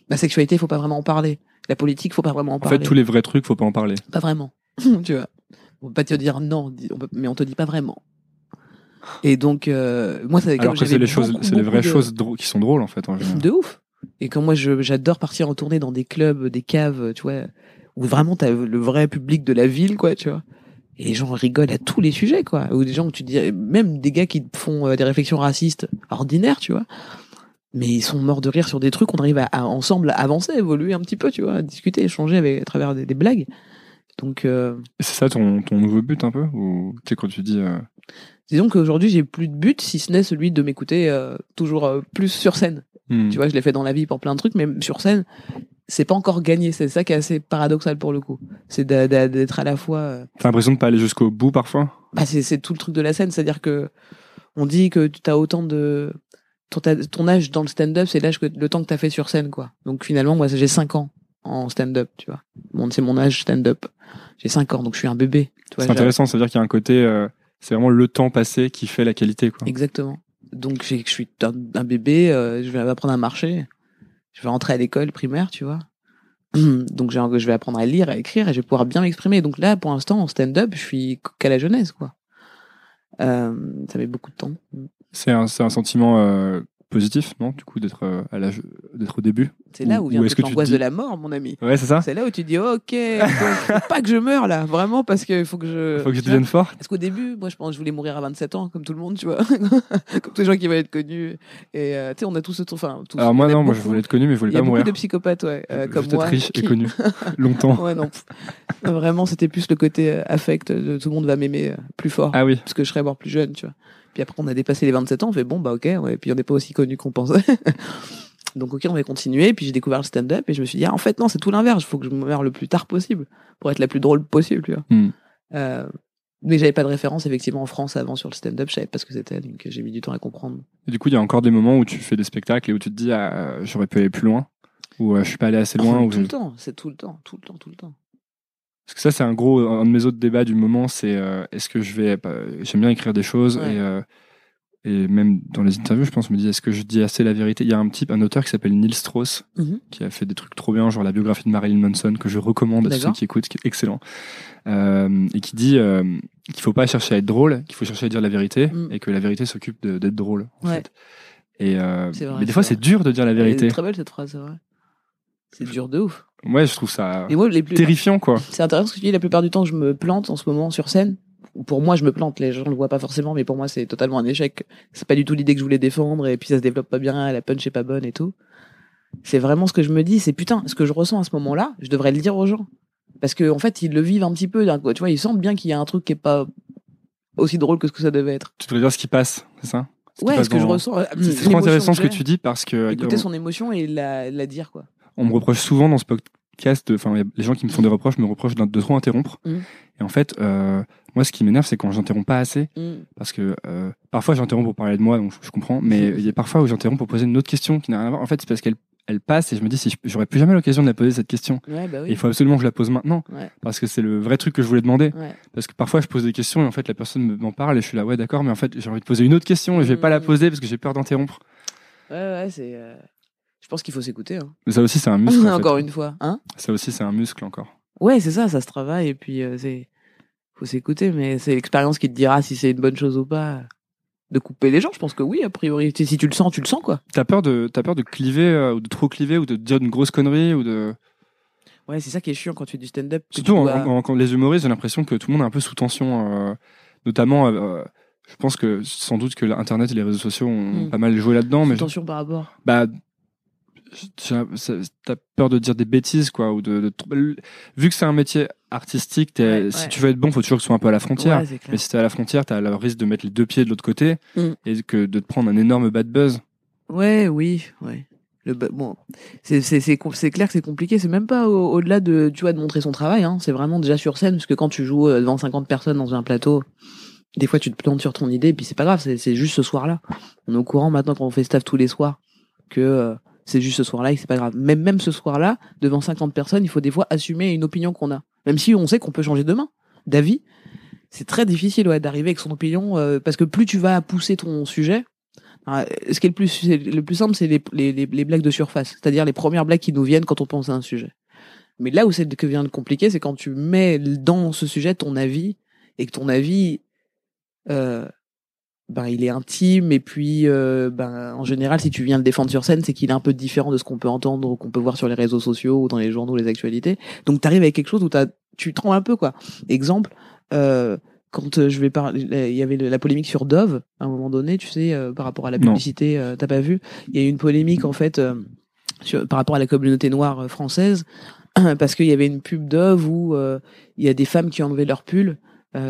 S3: La sexualité, faut pas vraiment en parler. La politique, faut pas vraiment en
S5: En
S3: parler.
S5: fait, tous les vrais trucs, faut pas en parler.
S3: Pas vraiment, tu vois. On peut pas te dire non, dis- on peut- mais on te dit pas vraiment. Et donc, euh, moi, ça,
S5: Alors que c'est les choses, c'est les vraies
S3: de-
S5: choses qui sont drôles en fait. En
S3: de ouf. Et quand moi, j'adore partir en tournée dans des clubs, des caves, tu vois, où vraiment t'as le vrai public de la ville, quoi, tu vois. Et les gens rigolent à tous les sujets, quoi. Ou des gens que tu dis, même des gars qui font euh, des réflexions racistes ordinaires, tu vois. Mais ils sont morts de rire sur des trucs, on arrive à, à ensemble avancer, évoluer un petit peu, tu vois, à discuter, échanger avec, à travers des, des blagues. Donc, euh,
S5: C'est ça ton, ton nouveau but un peu? Ou tu sais, quand tu dis. euh,
S3: disons qu'aujourd'hui, j'ai plus de but, si ce n'est celui de m'écouter euh, toujours plus sur scène.
S5: hmm,
S3: Tu vois, je l'ai fait dans la vie pour plein de trucs, mais sur scène, c'est pas encore gagné. C'est ça qui est assez paradoxal pour le coup. C'est d'être à la fois. euh,
S5: T'as l'impression de pas aller jusqu'au bout parfois?
S3: Bah, c'est tout le truc de la scène, c'est-à-dire que on dit que tu as autant de ton, âge dans le stand-up, c'est l'âge que le temps que t'as fait sur scène, quoi. Donc finalement, moi, j'ai 5 ans en stand-up, tu vois. Bon, c'est mon âge stand-up. J'ai 5 ans, donc je suis un bébé.
S5: C'est intéressant, ça veut dire qu'il y a un côté. euh, c'est vraiment le temps passé qui fait la qualité. Quoi.
S3: Exactement. Donc je suis un, un bébé, euh, je vais apprendre à marcher, je vais rentrer à l'école primaire, tu vois. Donc j'ai- je vais apprendre à lire, à écrire et je vais pouvoir bien m'exprimer. Donc là, pour l'instant, en stand-up, je suis qu'à la jeunesse, quoi. Euh, ça met beaucoup de temps.
S5: C'est un, c'est un sentiment euh, positif, non Du coup, d'être euh, à l'âge, d'être au début?
S3: C'est là où vient toute l'angoisse
S5: dis-
S3: de la mort, mon ami.
S5: Ouais, c'est ça.
S3: C'est là où tu dis, ok, donc, faut pas que je meure là, vraiment, parce qu'il faut que je.
S5: Faut que je devienne fort.
S3: Parce qu'au début, moi, je pense que je voulais mourir à 27 ans, comme tout le monde, tu vois. comme tous les gens qui veulent être connus. Et euh, tu sais, on a tous ce Enfin, tous,
S5: Alors moi, non, moi je voulais être connu, mais je voulais
S3: Il y a
S5: pas
S3: beaucoup
S5: mourir.
S3: de psychopathes, ouais, euh, comme moi.
S5: riche et
S3: qui-
S5: connu longtemps.
S3: ouais, non. Vraiment, c'était plus le côté euh, affect de tout le monde va m'aimer euh, plus fort.
S5: Ah oui.
S3: Parce que je serais mort plus jeune, tu vois. Puis après, on a dépassé les 27 ans, on fait bon, bah ok, ouais. Puis on n'est pas aussi connu qu'on pensait. Donc ok, on va continuer. Puis j'ai découvert le stand-up et je me suis dit, ah, en fait, non, c'est tout l'inverse. Il faut que je me meure le plus tard possible pour être la plus drôle possible, tu vois. Euh, mais j'avais pas de référence effectivement en France avant sur le stand-up, je savais pas ce que c'était, donc j'ai mis du temps à comprendre.
S5: Et du coup, il y a encore des moments où tu fais des spectacles et où tu te dis, ah, j'aurais pu aller plus loin, ou euh, je suis pas allé assez loin. ou
S3: tout
S5: je-
S3: le temps, c'est tout le temps, tout le temps, tout le temps.
S5: Parce que ça, c'est un gros, un de mes autres débats du moment, c'est euh, est-ce que je vais, bah, j'aime bien écrire des choses
S3: Ouais.
S5: et euh, et même dans les interviews, je pense, je me dis, est-ce que je dis assez la vérité? Il y a un type, un auteur qui s'appelle Neil Strauss,
S3: Mhm.
S5: qui a fait des trucs trop bien, genre la biographie de Marilyn Manson, que je recommande à ceux qui écoutent, qui est excellent, euh, et qui dit euh, qu'il faut pas chercher à être drôle, qu'il faut chercher à dire la vérité,
S3: Mm.
S5: et que la vérité s'occupe d'être drôle. En
S3: Ouais.
S5: fait. Et euh,
S3: C'est vrai,
S5: mais des
S3: c'est
S5: fois, c'est dur de dire la vérité.
S3: est très belle cette phrase, c'est vrai. C'est dur de ouf.
S5: Ouais, je trouve ça
S3: Et moi, les plus,
S5: terrifiant, quoi.
S3: C'est intéressant ce que tu dis. La plupart du temps, je me plante en ce moment sur scène. Pour moi, je me plante. Les gens le voient pas forcément, mais pour moi, c'est totalement un échec. C'est pas du tout l'idée que je voulais défendre, et puis ça se développe pas bien, la punch est pas bonne et tout. C'est vraiment ce que je me dis. C'est putain, ce que je ressens à ce moment-là, je devrais le dire aux gens. Parce que, en fait, ils le vivent un petit peu. Tu vois, ils sentent bien qu'il y a un truc qui est pas aussi drôle que ce que ça devait être.
S5: Tu devrais dire ce qui passe, c'est ça? Ce
S3: Ouais, ce que je ressens. euh,
S5: C'est trop intéressant ce que tu dis parce que
S3: Écouter
S5: on,
S3: son émotion et la, la dire, quoi.
S5: On me reproche souvent dans ce podcast, enfin les gens qui me font des reproches me reprochent de trop interrompre.
S3: Mhm.
S5: Et en fait, euh, moi ce qui m'énerve c'est quand j'interromps pas assez
S3: Mm.
S5: parce que euh, parfois j'interromps pour parler de moi, donc je, je comprends, mais il y a parfois où j'interromps pour poser une autre question qui n'a rien à voir. En fait, c'est parce qu'elle elle passe et je me dis si j'aurais plus jamais l'occasion de la poser cette question.
S3: Ouais, bah
S5: Et il faut absolument que je la pose maintenant
S3: Ouais.
S5: parce que c'est le vrai truc que je voulais demander.
S3: Ouais.
S5: Parce que parfois je pose des questions et en fait la personne me- m'en parle et je suis là ouais d'accord mais en fait j'ai envie de poser une autre question et je vais pas la
S3: Mhm.
S5: poser parce que j'ai peur d'interrompre.
S3: Ouais, ouais, c'est. euh, Je pense qu'il faut s'écouter. Hein.
S5: Mais ça aussi c'est un muscle. en fait.
S3: Encore une fois. Hein
S5: Ça aussi c'est un muscle encore.
S3: Ouais, c'est ça, ça se travaille et puis euh, c'est faut s'écouter, mais c'est l'expérience qui te dira si c'est une bonne chose ou pas. De couper les gens, je pense que oui, a priori. Si tu le sens, tu le sens quoi.
S5: T'as peur de peur de cliver euh, ou de trop cliver ou de dire une grosse connerie ou de
S3: Ouais, c'est ça qui est chiant quand tu fais du stand-up.
S5: surtout
S3: tu
S5: en-
S3: dois-
S5: en- quand les humoristes j'ai l'impression que tout le monde est un peu sous tension euh, notamment euh, je pense que sans doute que l'internet et les réseaux sociaux ont
S3: Mm.
S5: pas mal joué là-dedans mais
S3: Attention par rapport.
S5: bah t'as peur de dire des bêtises quoi ou de, vu que c'est un métier artistique
S3: Ouais,
S5: si
S3: ouais.
S5: tu veux être bon faut toujours que ce soit un peu à la frontière
S3: Ouais,
S5: mais si t'es à la frontière t'as le risque de mettre les deux pieds de l'autre côté
S3: Mm.
S5: et que de te prendre un énorme bad buzz
S3: Ouais, oui, ouais. Le, bon, c'est clair que c'est compliqué. C'est même pas au- au-delà de tu vois de montrer son travail. Hein. C'est vraiment déjà sur scène parce que quand tu joues euh, devant 50 personnes dans un plateau, des fois tu te plantes sur ton idée et puis c'est pas grave. C'est c'est juste ce soir-là. On est au courant maintenant quand on fait staff tous les soirs que euh, c'est juste ce soir-là et c'est pas grave. Même même ce soir-là, devant 50 personnes, il faut des fois assumer une opinion qu'on a, même si on sait qu'on peut changer demain d'avis. C'est très difficile ouais, d'arriver avec son opinion euh, parce que plus tu vas pousser ton sujet, ah, ce qui est le plus, le plus simple, c'est les, les, les, les blagues de surface, c'est-à-dire les premières blagues qui nous viennent quand on pense à un sujet. Mais là où c'est que vient de compliquer, c'est quand tu mets dans ce sujet ton avis et que ton avis, euh, ben il est intime et puis euh, ben en général si tu viens le défendre sur scène, c'est qu'il est un peu différent de ce qu'on peut entendre ou qu'on peut voir sur les réseaux sociaux ou dans les journaux, les actualités. Donc t'arrives avec quelque chose où t'as, tu trembles un peu quoi. Exemple. Euh, quand euh, je vais parler, il y avait la polémique sur Dove à un moment donné, tu sais, euh, par rapport à la publicité, t'as pas vu? Il y a eu une polémique en fait sur- par rapport à la communauté noire française, parce qu'il y avait une pub Dove où il y a des femmes qui enlevaient leur pull,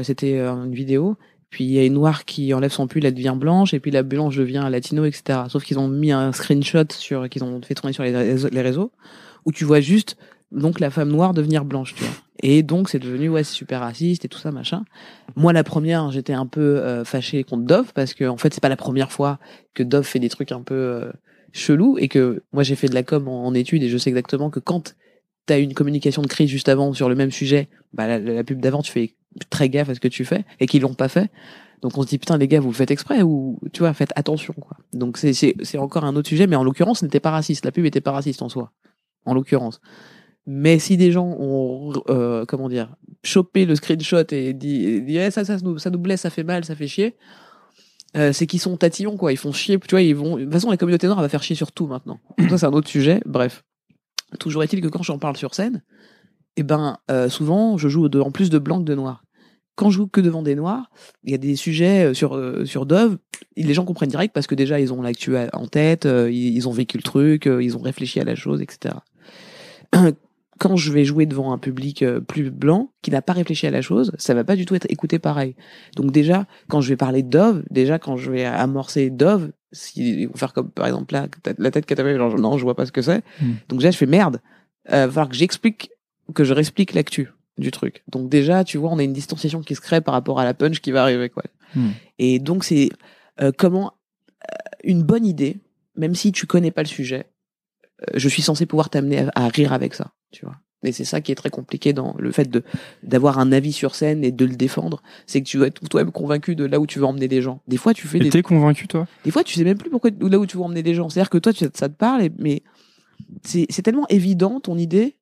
S3: c'était une vidéo, puis il y a une noire qui enlève son pull, elle devient blanche, et puis la blanche devient latino, etc. Sauf qu'ils ont mis un screenshot sur, qu'ils ont fait tourner sur les réseaux, où tu vois juste donc la femme noire devenir blanche, tu vois. Et donc c'est devenu ouais c'est super raciste et tout ça machin. Moi la première j'étais un peu euh, fâchée contre Dove parce que en fait c'est pas la première fois que Dove fait des trucs un peu euh, chelous et que moi j'ai fait de la com en, études et je sais exactement que quand t'as une communication de crise juste avant sur le même sujet, bah la pub d'avant tu fais très gaffe à ce que tu fais et qu'ils l'ont pas fait. Donc on se dit putain les gars vous le faites exprès ou tu vois faites attention quoi. Donc c'est c'est encore un autre sujet mais en l'occurrence ce n'était pas raciste. La pub était pas raciste en soi. En l'occurrence. Mais si des gens ont, euh, comment dire, chopé le screenshot et dit, et Eh, ça, ça, nous, ça nous blesse, ça fait mal, ça fait chier, euh, c'est qu'ils sont tatillons, quoi. Ils font chier, tu vois, ils vont. De toute façon, la communauté noire va faire chier sur tout maintenant. Ça, c'est un autre sujet. Bref. Toujours est-il que quand j'en parle sur scène, eh ben, euh, souvent, je joue en plus de blanc que de noir. Quand je joue que devant des noirs, il y a des sujets euh, sur, euh, sur Dove, les gens comprennent direct parce que déjà, ils ont l'actu en tête, euh, ils, ils ont vécu le truc, ils ont réfléchi à la chose, etc. Quand je vais jouer devant un public plus blanc, qui n'a pas réfléchi à la chose, ça va pas du tout être écouté pareil. Donc déjà, quand je vais parler de Dove, déjà quand je vais amorcer Dove, si ils vont faire comme par exemple là, la tête que t'avais, genre non, je vois pas ce que c'est.
S5: Mm.
S3: Donc déjà, je fais merde. Euh, va falloir que j'explique, que je réexplique l'actu du truc. Donc déjà, tu vois, on a une distanciation qui se crée par rapport à la punch qui va arriver, quoi.
S5: Mm.
S3: Et donc c'est euh, comment euh, une bonne idée, même si tu connais pas le sujet, euh, je suis censé pouvoir t'amener à, à rire avec ça, tu vois. Et c'est ça qui est très compliqué dans le fait de d'avoir un avis sur scène et de le défendre, c'est que tu dois être toi-même convaincu de là où tu veux emmener les gens. Des fois, tu fais
S5: Et
S3: des
S5: t'es convaincu, toi?
S3: Des fois, tu sais même plus pourquoi là où tu veux emmener les gens. C'est-à-dire que toi, tu- ça te parle, mais c'est tellement évident ton idée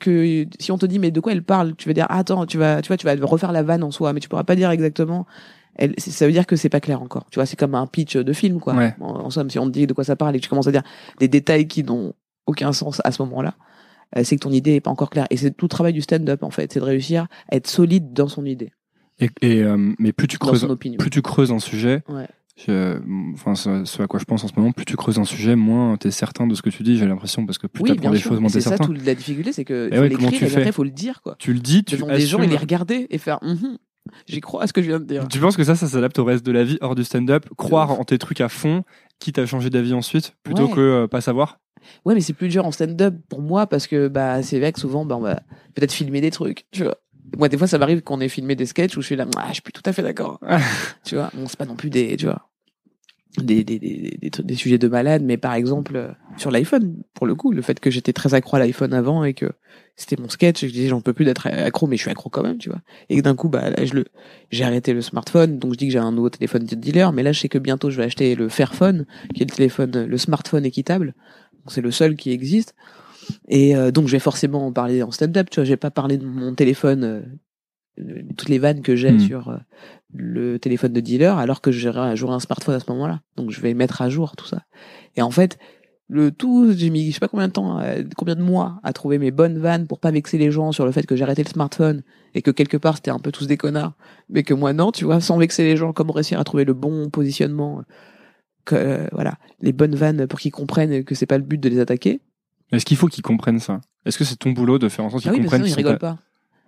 S3: que si on te dit mais de quoi elle parle, tu vas dire ah, attends, tu vas tu vois tu vas refaire la vanne en soi, mais tu pourras pas dire exactement. Elle, ça veut dire que c'est pas clair encore. Tu vois, c'est comme un pitch de film quoi.
S5: Ouais.
S3: En, en somme, si on te dit de quoi ça parle et que tu commences à dire des détails qui n'ont aucun sens à ce moment-là, euh, c'est que ton idée est pas encore claire. Et c'est tout le travail du stand-up en fait, c'est de réussir à être solide dans son idée,
S5: et, et, euh, Mais plus tu creuses, plus tu creuses un sujet,
S3: Ouais.
S5: Je- enfin, ce, ce à quoi je pense en ce moment, plus tu creuses un sujet, moins t'es certain de ce que tu dis, j'ai l'impression, parce que plus
S3: Oui,
S5: t'apprends
S3: bien
S5: des choses, moins
S3: Et
S5: t'es
S3: C'est ça
S5: certain.
S3: toute la difficulté, c'est que faut
S5: ouais,
S3: l'écrire
S5: tu
S3: et après faut le dire quoi.
S5: Tu le dis, tu
S3: devant des gens et
S5: assumes.
S3: les regarder et faire Mhm, j'y crois à ce que je viens de dire.
S5: Tu penses que ça, ça s'adapte au reste de la vie hors du stand-up Croire en tes trucs à fond, quitte à changer d'avis ensuite, plutôt
S3: Ouais.
S5: que euh, pas savoir?
S3: Ouais, mais c'est plus dur en stand-up pour moi parce que bah c'est vrai que souvent bah, on va peut-être filmer des trucs, tu vois. Moi des fois ça m'arrive qu'on ait filmé des sketchs où je suis là ah, je suis plus tout à fait d'accord. tu vois, bon c'est pas non plus des tu vois des des, des, des, sujets de malade mais par exemple euh, sur l'iPhone pour le coup le fait que j'étais très accro à l'iPhone avant et que c'était mon sketch et que je disais j'en peux plus d'être accro mais je suis accro quand même tu vois. Et que d'un coup bah là je le j'ai arrêté le smartphone donc je dis que j'ai un nouveau téléphone de dealer mais là je sais que bientôt je vais acheter le Fairphone qui est le téléphone le smartphone équitable. C'est le seul qui existe. Et euh, donc je vais forcément en parler en stand-up tu vois. J'ai pas parlé de mon téléphone euh, de toutes les vannes que j'ai
S5: Hmm.
S3: sur euh, le téléphone de dealer alors que j'aurai j'aurai un smartphone à ce moment-là. Donc je vais mettre à jour tout ça. Et en fait le tout j'ai mis je sais pas combien de temps euh, combien de mois à trouver mes bonnes vannes pour pas vexer les gens sur le fait que j'ai arrêté le smartphone et que quelque part c'était un peu tous des connards mais que moi non tu vois sans vexer les gens comment réussir à trouver le bon positionnement que euh, voilà les bonnes vannes pour qu'ils comprennent que c'est pas le but de les attaquer.
S5: Est-ce qu'il faut qu'ils comprennent ça? Est-ce que c'est ton boulot de faire en sorte qu'ils
S3: ah oui,
S5: comprennent
S3: sinon, ils rigolent
S5: pas.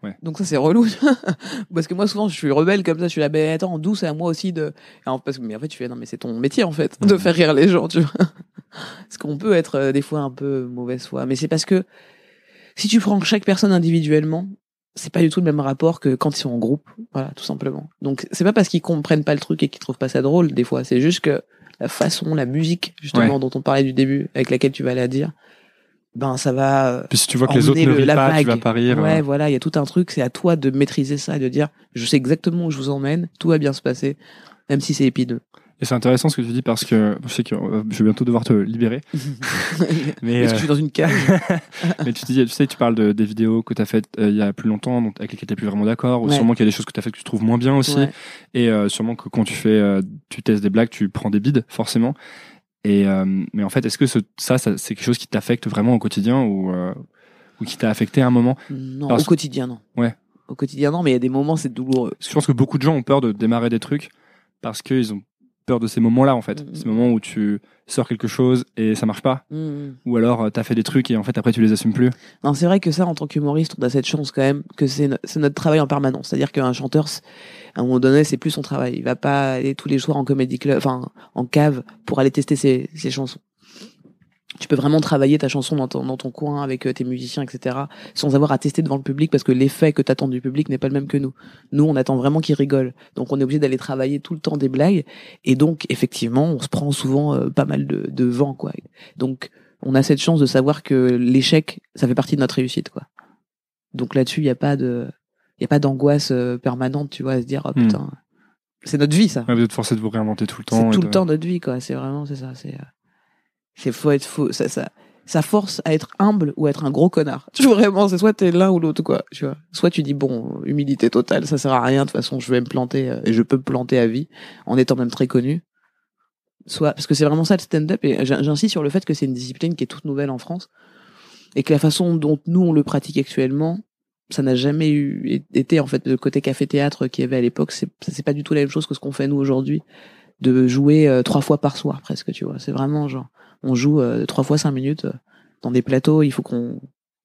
S5: Ouais.
S3: Donc ça c'est relou. Parce que moi souvent je suis rebelle comme ça je suis là ben attends d'où c'est à moi aussi de Alors, parce que mais en fait tu fais non mais c'est ton métier en fait de faire rire les gens tu vois. Parce qu'on peut être euh, des fois un peu mauvaise foi mais c'est parce que si tu prends chaque personne individuellement c'est pas du tout le même rapport que quand ils sont en groupe voilà tout simplement. Donc c'est pas parce qu'ils comprennent pas le truc et qu'ils trouvent pas ça drôle des fois. C'est juste que la façon la musique justement
S5: Ouais.
S3: dont on parlait du début avec laquelle tu vas à dire ben ça va euh,
S5: Puis si tu vois que les autres ne
S3: le- la
S5: pas, tu vas pas rire.
S3: Ouais,
S5: euh.
S3: voilà, il y a tout un truc, c'est à toi de maîtriser ça et de dire, je sais exactement où je vous emmène, tout va bien se passer, même si c'est épineux.
S5: Et c'est intéressant ce que tu dis parce que je sais que euh, je vais bientôt devoir te libérer. Mais,
S3: Est-ce que
S5: euh,
S3: je suis dans une cage
S5: mais tu, dis, tu sais, tu parles de, des vidéos que tu as faites euh, il y a plus longtemps, donc, avec lesquelles tu plus vraiment d'accord, ou sûrement qu'il y a des choses que tu as faites que tu trouves moins bien aussi.
S3: Ouais.
S5: Et euh, sûrement que quand tu fais, euh, tu testes des blagues, tu prends des bides, forcément. Et, euh, mais en fait, est-ce que ce, ça, ça c'est quelque chose qui t'affecte vraiment au quotidien ou, euh, ou qui t'a affecté à un moment?
S3: Non,
S5: Parce-
S3: au quotidien, non.
S5: Ouais.
S3: Au quotidien, non, mais il y a des moments, c'est douloureux.
S5: Je pense que beaucoup de gens ont peur de démarrer des trucs parce qu'ils ont peur de ces moments-là, en fait.
S3: Mhm.
S5: Ces moments où tu sors quelque chose et ça marche pas.
S3: Mhm.
S5: Ou alors, euh, t'as fait des trucs et en fait, après, tu les assumes plus.
S3: Non, c'est vrai que ça, en tant qu'humoriste, on a cette chance quand même que c'est no- c'est notre travail en permanence. C'est-à-dire qu'un chanteur, à un moment donné, c'est plus son travail. Il va pas aller tous les soirs en comédie club, enfin, en cave pour aller tester ses, ses chansons. Tu peux vraiment travailler ta chanson dans ton, dans ton coin avec euh, tes musiciens, etc., sans avoir à tester devant le public parce que l'effet que t'attends du public n'est pas le même que nous. Nous, on attend vraiment qu'ils rigolent. Donc, on est obligé d'aller travailler tout le temps des blagues. Et donc, effectivement, on se prend souvent euh, pas mal de, de vent, quoi. Donc, on a cette chance de savoir que l'échec, ça fait partie de notre réussite, quoi. Donc là-dessus, il n'y a pas de, il y a pas d'angoisse euh, permanente, tu vois, à se dire, oh,
S5: Hmm.
S3: putain, c'est notre vie, ça.
S5: Ouais, vous êtes forcé de vous réinventer tout le temps.
S3: C'est tout
S5: de-
S3: le temps notre vie, quoi. C'est vraiment, c'est ça. C'est, euh, c'est faut être faux. Ça, ça, ça force à être humble ou à être un gros connard. Tu vois, vraiment, c'est soit t'es l'un ou l'autre, quoi. Tu vois. Soit tu dis, bon, humilité totale, ça sert à rien. De toute façon, je vais me planter euh, et je peux me planter à vie en étant même très connu. Soit, parce que c'est vraiment ça le stand-up et j'in- j'insiste sur le fait que c'est une discipline qui est toute nouvelle en France. et que la façon dont nous on le pratique actuellement, ça n'a jamais eu été en fait le côté café théâtre qu'il y avait à l'époque. C'est c'est pas du tout la même chose que ce qu'on fait nous aujourd'hui, de jouer euh, trois fois par soir presque. Tu vois, c'est vraiment genre on joue euh, trois fois cinq minutes euh, dans des plateaux. Il faut qu'on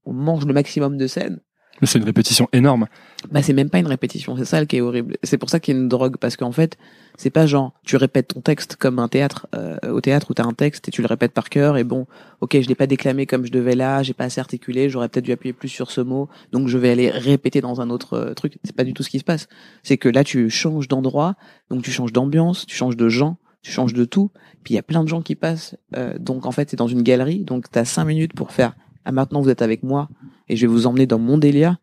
S3: on mange le maximum de scènes.
S5: Mais c'est une répétition énorme.
S3: Bah c'est même pas une répétition, c'est ça qui est horrible. C'est pour ça qu'il y a une drogue parce qu'en fait, c'est pas genre tu répètes ton texte comme un théâtre euh, au théâtre où t'as un texte et tu le répètes par cœur et bon, OK, je l'ai pas déclamé comme je devais là, j'ai pas assez articulé, j'aurais peut-être dû appuyer plus sur ce mot, donc je vais aller répéter dans un autre euh, truc. C'est pas du tout ce qui se passe. C'est que là tu changes d'endroit, donc tu changes d'ambiance, tu changes de gens, tu changes de tout, puis il y a plein de gens qui passent euh, donc en fait, c'est dans une galerie, donc t'as cinq minutes pour faire ah maintenant vous êtes avec moi et je vais vous emmener dans mon délire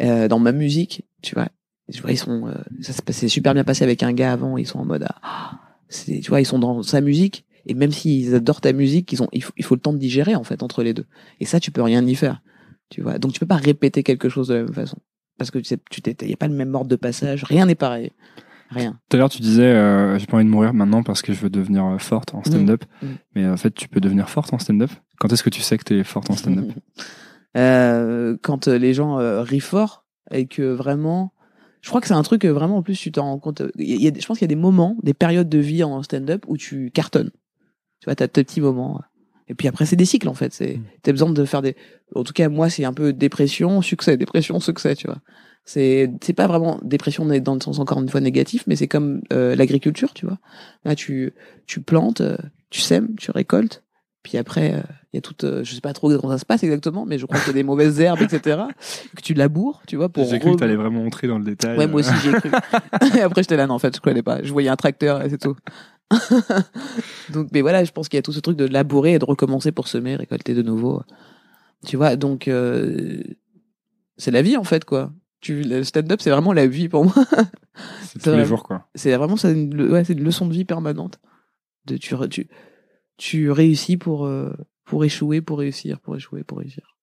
S3: euh, dans ma musique, tu vois. Je vois, ils sont, euh, ça s'est super bien passé avec un gars avant, ils sont en mode, ah, tu vois, ils sont dans sa musique, et même s'ils adorent ta musique, ils ont, il faut, il faut le temps de digérer, en fait, entre les deux. Et ça, tu peux rien y faire, tu vois. Donc, tu peux pas répéter quelque chose de la même façon. Parce que tu sais, tu t'es, y a pas le même ordre de passage, rien n'est pareil. Rien.
S5: Tout à l'heure, tu disais, euh, j'ai pas envie de mourir maintenant parce que je veux devenir euh, forte en stand-up.
S3: Mm, mm.
S5: Mais en fait, tu peux devenir forte en stand-up. Quand est-ce que tu sais que t'es forte en stand-up?
S3: Euh, quand euh, les gens euh, rient fort et que vraiment, je crois que c'est un truc que vraiment en plus tu t'en rends compte. Il y a- je pense qu'il y a des moments, des périodes de vie en stand-up où tu cartonnes. Tu vois, t'as tes petits moments. Et puis après, c'est des cycles en fait. C'est,
S5: Mm.
S3: t'as besoin de faire des. En tout cas, moi, c'est un peu dépression, succès, dépression, succès. Tu vois. C'est, c'est pas vraiment dépression dans le sens encore une fois négatif, mais c'est comme euh, l'agriculture, tu vois. Là, tu, tu plantes, euh, tu sèmes, tu récoltes. Puis après, euh, il y a tout, euh, je sais pas trop comment ça se passe exactement, mais je crois qu'il y a des mauvaises herbes, etc. que tu laboures, tu vois, pour.
S5: J'ai cru que t'allais vraiment entrer dans le détail.
S3: Ouais, moi aussi j'ai cru. et après j'étais là, non, en fait, je connais pas. Je voyais un tracteur et c'est tout. donc, mais voilà, je pense qu'il y a tout ce truc de labourer et de recommencer pour semer, récolter de nouveau. Tu vois, donc euh, c'est la vie en fait, quoi. Tu, le stand-up, c'est vraiment la vie pour moi.
S5: C'est tous les jours, quoi.
S3: c'est vraiment ça, une, ouais, leçon de vie permanente. De tu, re- tu, tu réussis pour euh, pour échouer, pour réussir, pour échouer, pour réussir.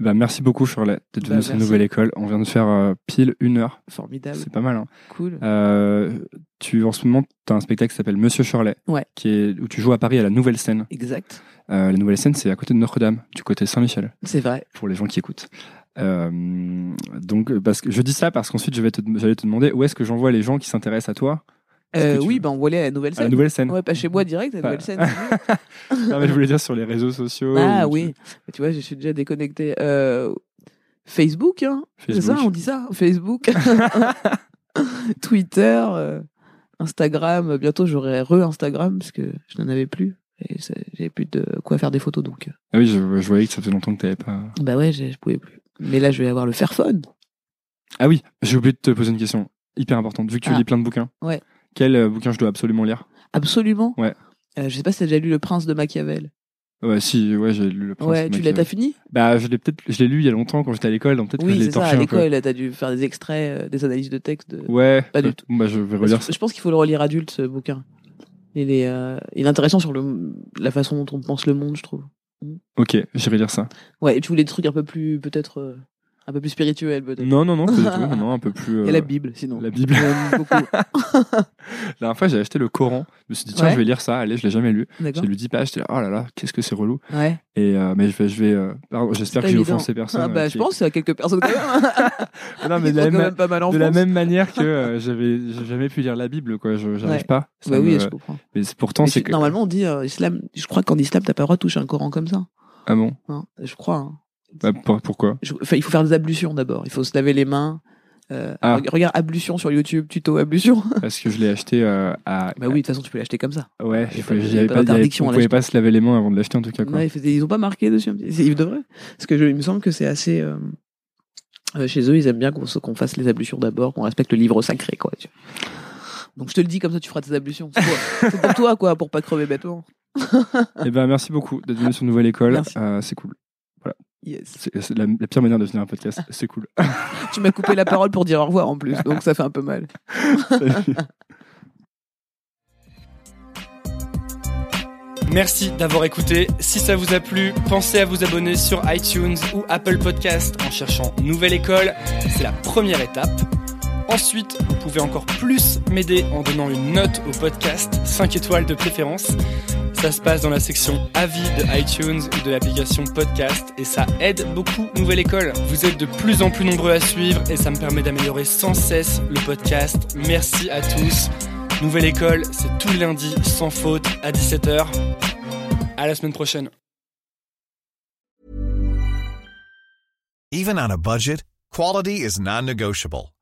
S5: Bah, merci beaucoup, Shirley, d'être
S3: Bah,
S5: venue sur
S3: merci.
S5: Nouvelle École. On vient de faire euh, pile une heure.
S3: Formidable,
S5: C'est pas mal, hein.
S3: cool.
S5: Euh, tu, en ce moment, tu as un spectacle qui s'appelle Monsieur Shirley,
S3: Ouais.
S5: qui est, où tu joues à Paris à la Nouvelle Scène.
S3: Exact,
S5: Euh, la Nouvelle Scène, c'est à côté de Notre-Dame, du côté Saint-Michel,
S3: c'est vrai.
S5: pour les gens qui écoutent. Euh, donc, parce que je dis ça parce qu'ensuite, je vais te, j'allais te demander où est-ce que j'envoie les gens qui s'intéressent à toi?
S3: Euh,
S5: tu
S3: oui, ben on à la nouvelle
S5: à la Nouvelle Scène.
S3: Ouais, pas chez moi direct, la
S5: Pas-
S3: nouvelle scène.
S5: non, mais je voulais dire sur les réseaux sociaux.
S3: ah
S5: ou-
S3: oui, tu vois, je suis déjà déconnecté. Euh, Facebook, hein C'est
S5: Facebook.
S3: ça, on dit ça Facebook. Twitter, euh, Instagram. Bientôt, j'aurai re-Instagram parce que je n'en avais plus. Et j'avais plus de quoi faire des photos donc. euh,
S5: Ah oui, je, je voyais que ça faisait longtemps que t'avais pas.
S3: Bah ouais, j'ai- je pouvais plus. Mais là, je vais avoir le Fairphone.
S5: Ah oui, j'ai oublié de te poser une question hyper importante. Vu que tu
S3: Ah.
S5: lis plein de bouquins,
S3: Ouais.
S5: quel euh, bouquin je dois absolument lire?
S3: Absolument?
S5: Ouais.
S3: Euh, je sais pas si t'as déjà lu Le Prince de Machiavel.
S5: Ouais, si, ouais, j'ai lu le Prince
S3: ouais,
S5: de
S3: tu l'as, t'as fini?
S5: Bah, je l'ai peut-être, je l'ai lu il y a longtemps quand j'étais à l'école, donc peut-être que je
S3: Oui,
S5: l'ai
S3: ça. À l'école, t'as dû faire des extraits, euh, des analyses de texte. De...
S5: Ouais,
S3: Pas du
S5: euh, Bah, je vais relire ça.
S3: Je pense qu'il faut le relire adulte, ce bouquin. Il est, euh, il est intéressant sur le, la façon dont on pense le monde, je trouve.
S5: Ok, j'irai lire ça.
S3: Ouais, tu voulais des trucs un peu plus, peut-être, euh, un peu plus spirituels, peut-être.
S5: Non, non, non, pas du tout. Non, un peu plus.
S3: Il y
S5: euh,
S3: la Bible, sinon.
S5: La Bible.
S3: J'aime beaucoup.
S5: La dernière fois, j'ai acheté le Coran. Je me suis dit, tiens,
S3: Ouais.
S5: je vais lire ça. Allez, je l'ai jamais lu.
S3: D'accord.
S5: J'ai lu 10 pages. J'étais là, oh là là, qu'est-ce que c'est relou.
S3: Ouais.
S5: Et, euh, mais je vais, je vais, euh, pardon, j'espère
S3: pas
S5: que j'ai
S3: évident.
S5: offensé personne.
S3: Ah,
S5: euh,
S3: bah,
S5: qui-
S3: je pense à quelques personnes quand même.
S5: Non, mais
S3: Ils
S5: de la
S3: sont quand
S5: même-
S3: même pas mal en
S5: de la
S3: France.
S5: même manière que euh, j'avais j'ai jamais pu lire la Bible, quoi. Je, j'arrive
S3: Ouais.
S5: pas. Ça
S3: Bah oui,
S5: me-
S3: je comprends.
S5: Mais c'est- pourtant,
S3: Mais
S5: c'est
S3: je-
S5: que.
S3: Normalement, on dit, euh, islam, je crois qu'en islam, t'as pas le droit de toucher un Coran comme ça.
S5: Ah bon?
S3: Hein, je crois. hein.
S5: Bah, pour- Pourquoi?
S3: Je- il faut faire des ablutions d'abord. Il faut se laver les mains. Euh,
S5: Ah.
S3: reg- Regarde ablution sur YouTube, tuto ablution.
S5: Parce que je l'ai acheté euh, à.
S3: bah oui, de toute façon, tu peux l'acheter comme ça.
S5: Ouais,
S3: Il
S5: faut-
S3: il y a
S5: j'y avais
S3: pas
S5: pas, avait- on pouvait pas se laver les mains avant de l'acheter en tout cas. Quoi.
S3: Ouais, ils, ont pas marqué dessus. Ils devraient. Parce que je, il me semble que c'est assez. euh, chez eux, ils aiment bien qu'on se- qu'on fasse les ablutions d'abord, qu'on respecte le livre sacré, quoi. tu vois. Donc je te le dis comme ça, tu feras tes ablutions. C'est pour, toi, quoi, pour pas crever bêtement.
S5: Eh ben, merci beaucoup d'être venu sur Nouvelle École. Euh, c'est cool.
S3: Yes.
S5: C'est la, la pire manière de finir un podcast. C'est cool.
S3: Tu m'as coupé la parole pour dire au revoir en plus, donc ça fait un peu mal.
S4: Merci d'avoir écouté. Si ça vous a plu, pensez à vous abonner sur iTunes ou Apple Podcast en cherchant Nouvelle École. C'est la première étape. Ensuite, vous pouvez encore plus m'aider en donnant une note au podcast, 5 étoiles de préférence. Ça se passe dans la section avis de iTunes ou de l'application podcast et ça aide beaucoup Nouvelle École. Vous êtes de plus en plus nombreux à suivre et ça me permet d'améliorer sans cesse le podcast. Merci à tous. Nouvelle École, c'est tous les lundis sans faute à 17h. À la semaine prochaine.
S7: Even on a budget, quality is non-negotiable.